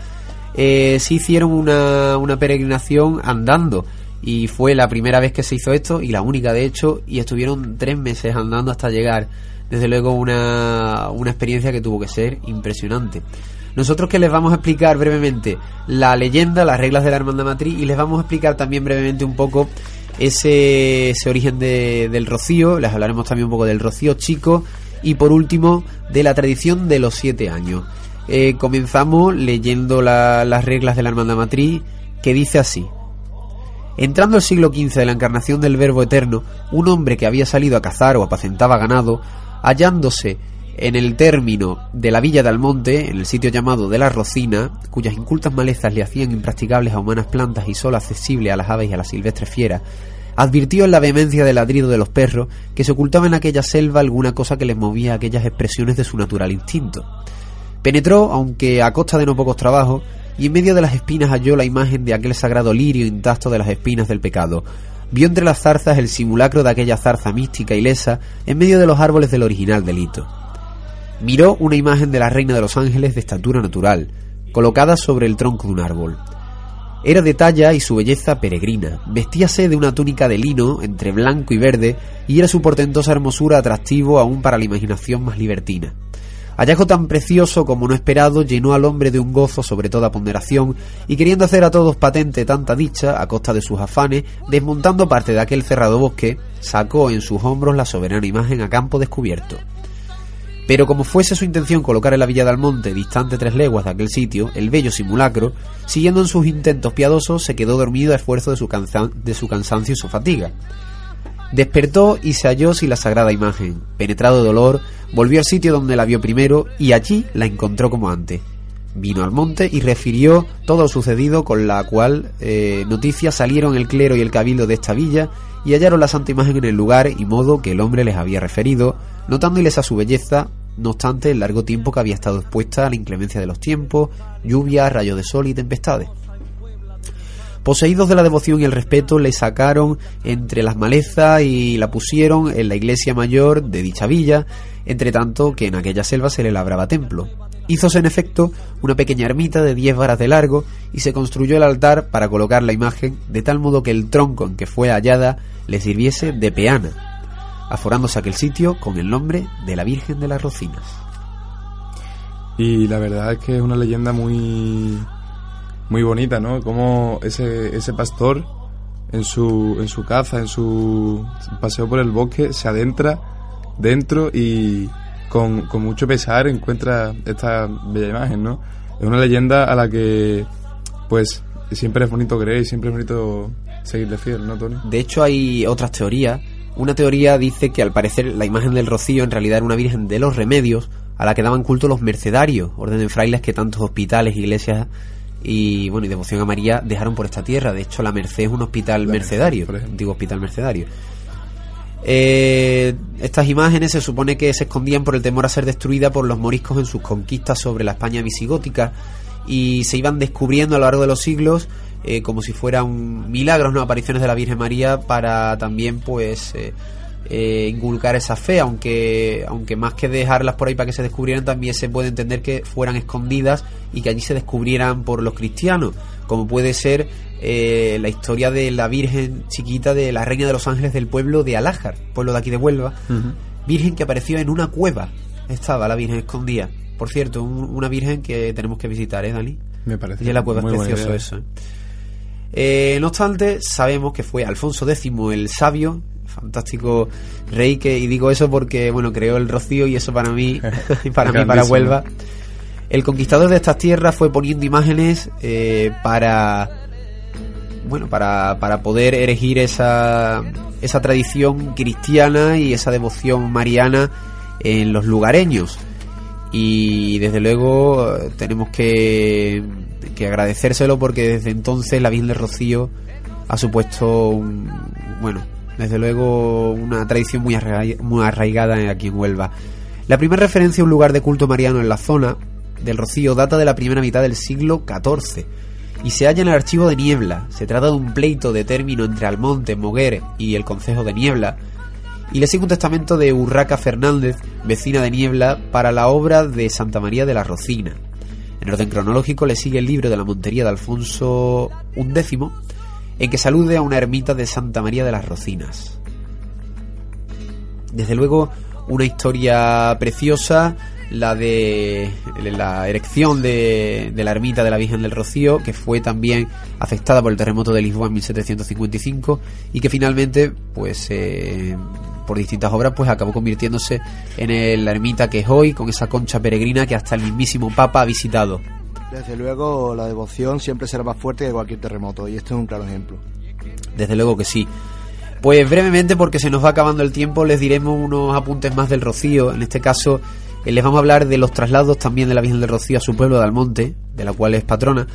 Speaker 1: eh, sí hicieron una, una peregrinación andando y fue la primera vez que se hizo esto y la única de hecho y estuvieron tres meses andando hasta llegar. Desde luego una, una experiencia que tuvo que ser impresionante. Nosotros que les vamos a explicar brevemente la leyenda, las reglas de la hermandad matriz y les vamos a explicar también brevemente un poco ese, ese origen de- del rocío, les hablaremos también un poco del rocío chico y por último de la tradición de los siete años. Eh, comenzamos leyendo la- las reglas de la Hermandad Matriz que dice así. Entrando el siglo XV de la encarnación del Verbo Eterno, un hombre que había salido a cazar o apacentaba ganado, hallándose en el término de la villa de Almonte, en el sitio llamado de la Rocina, cuyas incultas malezas le hacían impracticables a humanas plantas y solo accesible a las aves y a las silvestres fieras, advirtió en la vehemencia del ladrido de los perros que se ocultaba en aquella selva alguna cosa que les movía aquellas expresiones de su natural instinto. Penetró, aunque a costa de no pocos trabajos, y en medio de las espinas halló la imagen de aquel sagrado lirio intacto de las espinas del pecado. Vio entre las zarzas el simulacro de aquella zarza mística y lesa en medio de los árboles del original delito. Miró una imagen de la reina de los ángeles de estatura natural, colocada sobre el tronco de un árbol. Era de talla y su belleza peregrina. Vestíase de una túnica de lino entre blanco y verde y era su portentosa hermosura atractivo aún para la imaginación más libertina. Hallazgo tan precioso como no esperado llenó al hombre de un gozo sobre toda ponderación y queriendo hacer a todos patente tanta dicha a costa de sus afanes, desmontando parte de aquel cerrado bosque, sacó en sus hombros la soberana imagen a campo descubierto. Pero como fuese su intención colocar en la villa de Almonte, distante tres leguas de aquel sitio, el bello simulacro, siguiendo en sus intentos piadosos, se quedó dormido a esfuerzo de su, de su cansancio y su fatiga. Despertó y se halló sin la sagrada imagen. Penetrado de dolor, volvió al sitio donde la vio primero y allí la encontró como antes. Vino al monte y refirió todo lo sucedido, con la cual eh, noticias salieron el clero y el cabildo de esta villa y hallaron la santa imagen en el lugar y modo que el hombre les había referido, notándoles a su belleza, no obstante el largo tiempo que había estado expuesta a la inclemencia de los tiempos, lluvias, rayos de sol y tempestades. Poseídos de la devoción y el respeto, le sacaron entre las malezas y la pusieron en la iglesia mayor de dicha villa, entre tanto que en aquella selva se le labraba templo. Hízose en efecto una pequeña ermita de 10 varas de largo y se construyó el altar para colocar la imagen de tal modo que el tronco en que fue hallada le sirviese de peana, aforándose aquel sitio con el nombre de la Virgen de las Rocinas.
Speaker 4: Y la verdad es que es una leyenda muy muy bonita, ¿no? Como ese, ese pastor en su, en su caza, en su paseo por el bosque, se adentra dentro y con, con mucho pesar encuentra esta bella imagen, ¿no? Es una leyenda a la que, pues, siempre es bonito creer y siempre es bonito seguirle fiel, ¿no, Tony?
Speaker 1: De hecho, hay otras teorías. Una teoría dice que al parecer la imagen del rocío en realidad era una virgen de los remedios a la que daban culto los mercedarios, orden de frailes que tantos hospitales, iglesias y bueno y devoción a María dejaron por esta tierra. De hecho, la Merced es un hospital
Speaker 4: La Merced,
Speaker 1: mercedario,
Speaker 4: ejemplo.
Speaker 1: antiguo hospital mercedario. Eh, estas imágenes se supone que se escondían por el temor a ser destruidas por los moriscos en sus conquistas sobre la España visigótica y se iban descubriendo a lo largo de los siglos eh, como si fueran milagros, no apariciones de la Virgen María para también pues eh, eh, inculcar esa fe, aunque aunque más que dejarlas por ahí para que se descubrieran también se puede entender que fueran escondidas y que allí se descubrieran por los cristianos, como puede ser eh, la historia de la Virgen chiquita de la Reina de los Ángeles del pueblo de Alájar, pueblo de aquí de Huelva, Virgen que apareció en una cueva, estaba la Virgen escondida. Por cierto, un- una Virgen que tenemos que visitar, ¿eh, Dani?
Speaker 4: Me parece.
Speaker 1: Y en la cueva es precioso eso. ¿eh? Eh, no obstante, sabemos que fue Alfonso X el Sabio, fantástico rey que y digo eso porque bueno creó el rocío y eso para mí y (laughs) (laughs) para mí para. Huelva. El conquistador de estas tierras fue poniendo imágenes eh, para bueno para, para poder erigir esa esa tradición cristiana y esa devoción mariana en los lugareños y desde luego eh, tenemos que, que agradecérselo porque desde entonces la Virgen del Rocío ha supuesto un- bueno desde luego una tradición muy, arraiga- muy arraigada aquí en Huelva la primera referencia a un lugar de culto mariano en la zona del Rocío data de la primera mitad del siglo XIV y se halla en el archivo de Niebla. Se trata de un pleito de término entre Almonte, Moguer y el concejo de Niebla, y le sigue un testamento de Urraca Fernández, vecina de Niebla, para la obra de Santa María de la Rocina. En orden cronológico le sigue el libro de la Montería de Alfonso XI, en que salude a una ermita de Santa María de las Rocinas. Desde luego, una historia preciosa la de la erección de, la ermita de la Virgen del Rocío, que fue también afectada por el terremoto de Lisboa en 1755 y que finalmente, pues eh, por distintas obras, pues acabó convirtiéndose en la ermita que es hoy, con esa concha peregrina que hasta el mismísimo Papa ha visitado.
Speaker 3: Desde luego, la devoción siempre será más fuerte que cualquier terremoto, y este es un claro ejemplo.
Speaker 1: Desde luego que sí. Pues brevemente, porque se nos va acabando el tiempo, les diremos unos apuntes más del Rocío. En este caso, eh, les vamos a hablar de los traslados también de la Virgen del Rocío a su pueblo de Almonte, de la cual es patrona,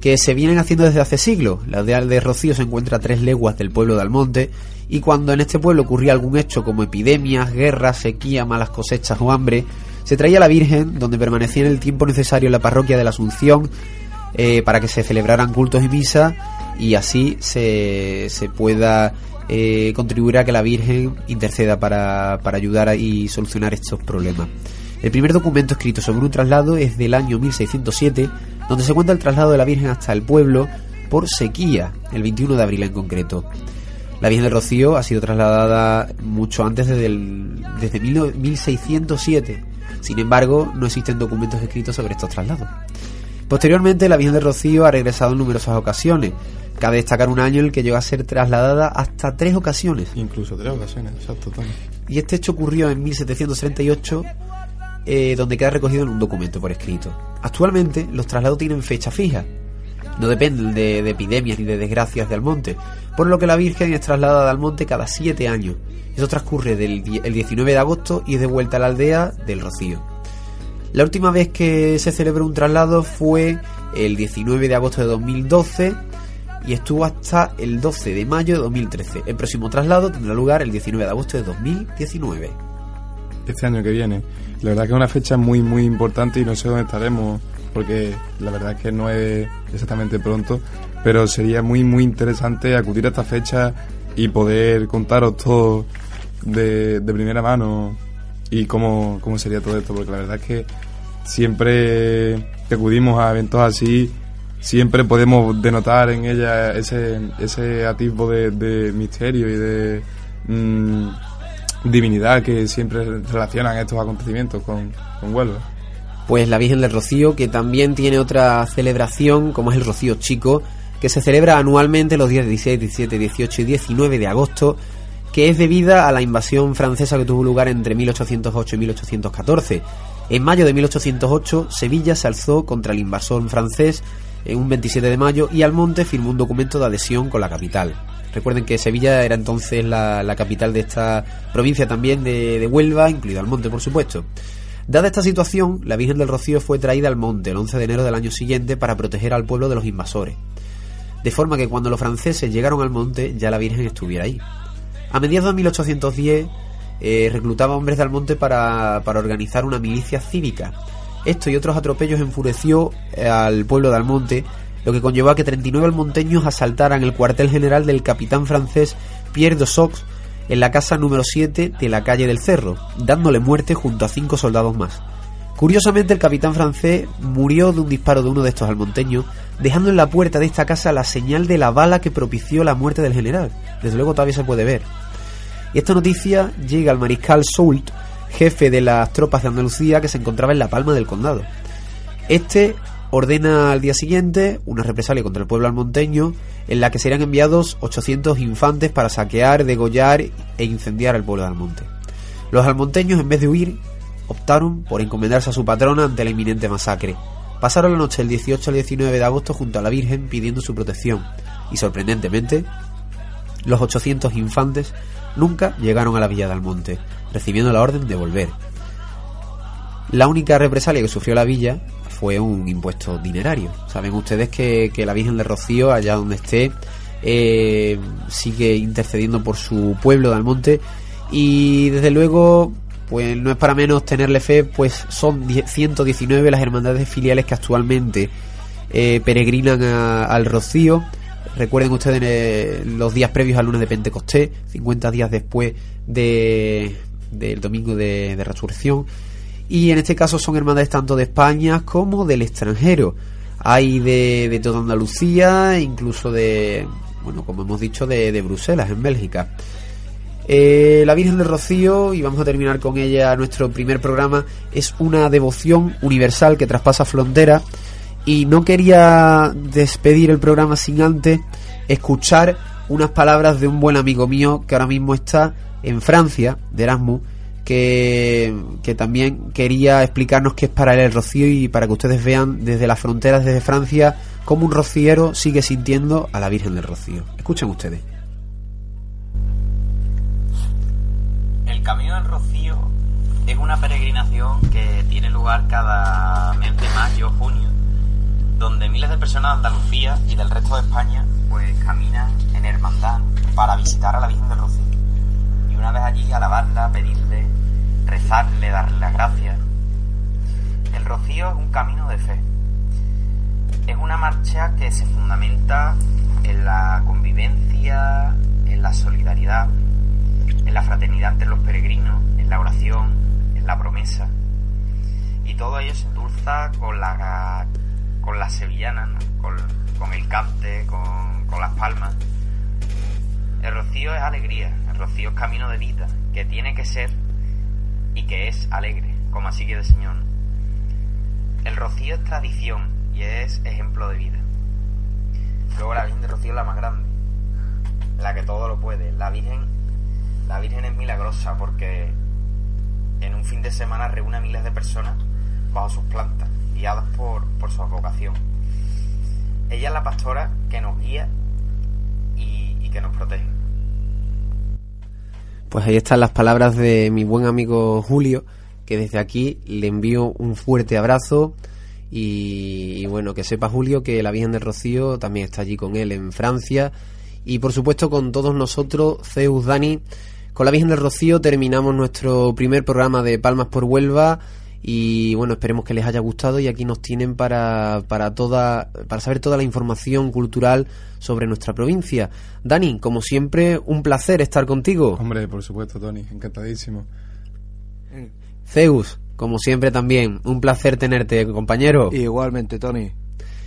Speaker 1: que se vienen haciendo desde hace siglos. La aldea de Rocío se encuentra a tres leguas del pueblo de Almonte y cuando en este pueblo ocurría algún hecho como epidemias, guerras, sequía, malas cosechas o hambre, se traía la Virgen, donde permanecía el tiempo necesario en la parroquia de la Asunción eh, para que se celebraran cultos y misas y así se, se pueda eh, contribuir a que la Virgen interceda para, para ayudar y solucionar estos problemas. El primer documento escrito sobre un traslado es del año 1607, donde se cuenta el traslado de la Virgen hasta el pueblo por sequía, el 21 de abril en concreto. La Virgen de Rocío ha sido trasladada mucho antes desde, el, desde 1607. Sin embargo, no existen documentos escritos sobre estos traslados. Posteriormente, la Virgen de Rocío ha regresado en numerosas ocasiones. Cabe destacar un año en el que llegó a ser trasladada hasta tres ocasiones.
Speaker 4: Incluso tres ocasiones, exacto.
Speaker 1: Y este hecho ocurrió en 1738, eh, donde queda recogido en un documento por escrito. Actualmente, los traslados tienen fecha fija, no dependen de, epidemias ni de desgracias de Almonte, por lo que la Virgen es trasladada de Almonte cada siete años. Eso transcurre del el 19 de agosto y es de vuelta a la aldea del Rocío. La última vez que se celebró un traslado fue el 19 de agosto de 2012 y estuvo hasta el 12 de mayo de 2013. El próximo traslado tendrá lugar el 19 de agosto de 2019.
Speaker 4: Este año que viene. La verdad que es una fecha muy muy importante y no sé dónde estaremos porque la verdad es que no es exactamente pronto, pero sería muy, muy interesante acudir a esta fecha y poder contaros todo de, primera mano y cómo, cómo sería todo esto, porque la verdad es que siempre que acudimos a eventos así, siempre podemos denotar en ella ese, ese atisbo de, misterio y de mm, divinidad que siempre relacionan estos acontecimientos con, con Huelva
Speaker 1: pues la Virgen del Rocío, que también tiene otra celebración, como es el Rocío Chico, que se celebra anualmente los días 16, 17, 18 y 19 de agosto, que es debida a la invasión francesa que tuvo lugar entre 1808 y 1814. En mayo de 1808, Sevilla se alzó contra el invasor francés en un 27 de mayo y Almonte firmó un documento de adhesión con la capital. Recuerden que Sevilla era entonces la, capital de esta provincia también de, de Huelva, incluido Almonte, por supuesto. Dada esta situación, la Virgen del Rocío fue traída al monte el 11 de enero del año siguiente para proteger al pueblo de los invasores. De forma que cuando los franceses llegaron al monte ya la Virgen estuviera ahí. A mediados de 1810 eh, reclutaba hombres de Almonte para, para organizar una milicia cívica. Esto y otros atropellos enfureció eh, al pueblo de Almonte, lo que conllevó a que 39 almonteños asaltaran el cuartel general del capitán francés Pierre de Sox en la casa número 7 de la calle del Cerro, dándole muerte junto a cinco soldados más. Curiosamente, el capitán francés murió de un disparo de uno de estos almonteños, dejando en la puerta de esta casa la señal de la bala que propició la muerte del general. Desde luego todavía se puede ver. Y esta noticia llega al mariscal Soult, jefe de las tropas de Andalucía que se encontraba en la palma del condado. Este ordena al día siguiente una represalia contra el pueblo almonteño en la que serían enviados 800 infantes para saquear, degollar e incendiar el pueblo de Almonte. Los almonteños, en vez de huir, optaron por encomendarse a su patrona ante la inminente masacre. Pasaron la noche del 18 al 19 de agosto junto a la Virgen pidiendo su protección y sorprendentemente los 800 infantes nunca llegaron a la villa de Almonte, recibiendo la orden de volver. La única represalia que sufrió la villa fue un impuesto dinerario. Saben ustedes que, la Virgen de Rocío, allá donde esté, eh, sigue intercediendo por su pueblo de Almonte y desde luego pues no es para menos tenerle fe, pues son 119 las hermandades filiales que actualmente eh, peregrinan al Rocío. Recuerden ustedes eh, los días previos al lunes de Pentecostés, 50 días después de, del domingo de Resurrección y en este caso son hermandades tanto de España como del extranjero. Hay de, de toda Andalucía, incluso de, bueno, como hemos dicho, de, de Bruselas, en Bélgica. Eh, la Virgen del Rocío, y vamos a terminar con ella nuestro primer programa, es una devoción universal que traspasa fronteras y no quería despedir el programa sin antes escuchar unas palabras de un buen amigo mío que ahora mismo está en Francia, de Erasmus, que, también quería explicarnos qué es para él el rocío y para que ustedes vean desde las fronteras, desde Francia, cómo un rociero sigue sintiendo a la Virgen del Rocío. Escuchen ustedes.
Speaker 7: El Camino del Rocío es una peregrinación que tiene lugar cada mes de mayo, junio, donde miles de personas de Andalucía y del resto de España pues caminan en hermandad para visitar a la Virgen del Rocío. Y una vez allí alabarla, pedirle, rezarle, darle las gracias. El Rocío es un camino de fe. Es una marcha que se fundamenta en la convivencia, en la solidaridad, en la fraternidad entre los peregrinos, en la oración, en la promesa. Y todo ello se endulza con la con las sevillanas, ¿no? con, con, el cante, con, con las palmas. El rocío es alegría, el rocío es camino de vida, que tiene que ser y que es alegre, como así quiere el Señor. El rocío es tradición y es ejemplo de vida. Luego la Virgen de Rocío es la más grande, la que todo lo puede. La Virgen, la Virgen es milagrosa porque en un fin de semana reúne a miles de personas bajo sus plantas, guiadas por, por su vocación. Ella es la pastora que nos guía y, y que nos protege.
Speaker 1: Pues ahí están las palabras de mi buen amigo Julio, que desde aquí le envío un fuerte abrazo y, y, bueno, que sepa Julio que la Virgen del Rocío también está allí con él en Francia y por supuesto con todos nosotros, Zeus, Dani. Con la Virgen del Rocío terminamos nuestro primer programa de Palmas por Huelva y bueno, esperemos que les haya gustado y aquí nos tienen para, para toda para saber toda la información cultural sobre nuestra provincia. Dani, como siempre, un placer estar contigo.
Speaker 4: Hombre, por supuesto, Tony, encantadísimo.
Speaker 1: Zeus, como siempre también, un placer tenerte, compañero.
Speaker 3: Igualmente, Tony.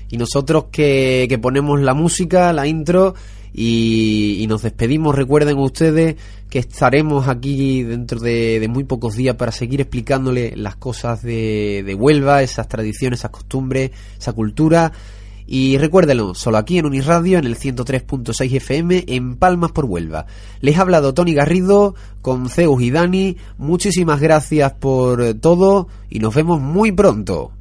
Speaker 1: Y nosotros que, que ponemos la música, la intro y, nos despedimos. Recuerden ustedes que estaremos aquí dentro de, muy pocos días para seguir explicándole las cosas de, de, Huelva, esas tradiciones, esas costumbres, esa cultura. Y recuérdenlo, solo aquí en Uniradio, en el 103.6 FM, en Palmas por Huelva. Les ha hablado Tony Garrido con Zeus y Dani. Muchísimas gracias por todo y nos vemos muy pronto.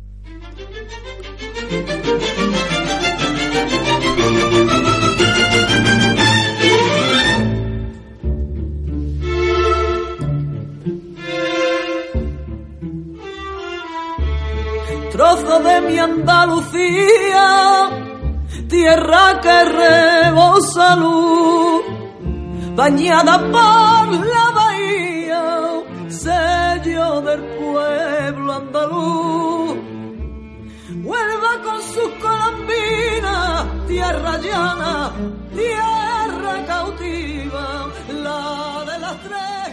Speaker 8: trozo de mi Andalucía, tierra que rebosa luz, bañada por la bahía, sello del pueblo andaluz. Huelva con sus colombinas, tierra llana, tierra cautiva, la de las tres.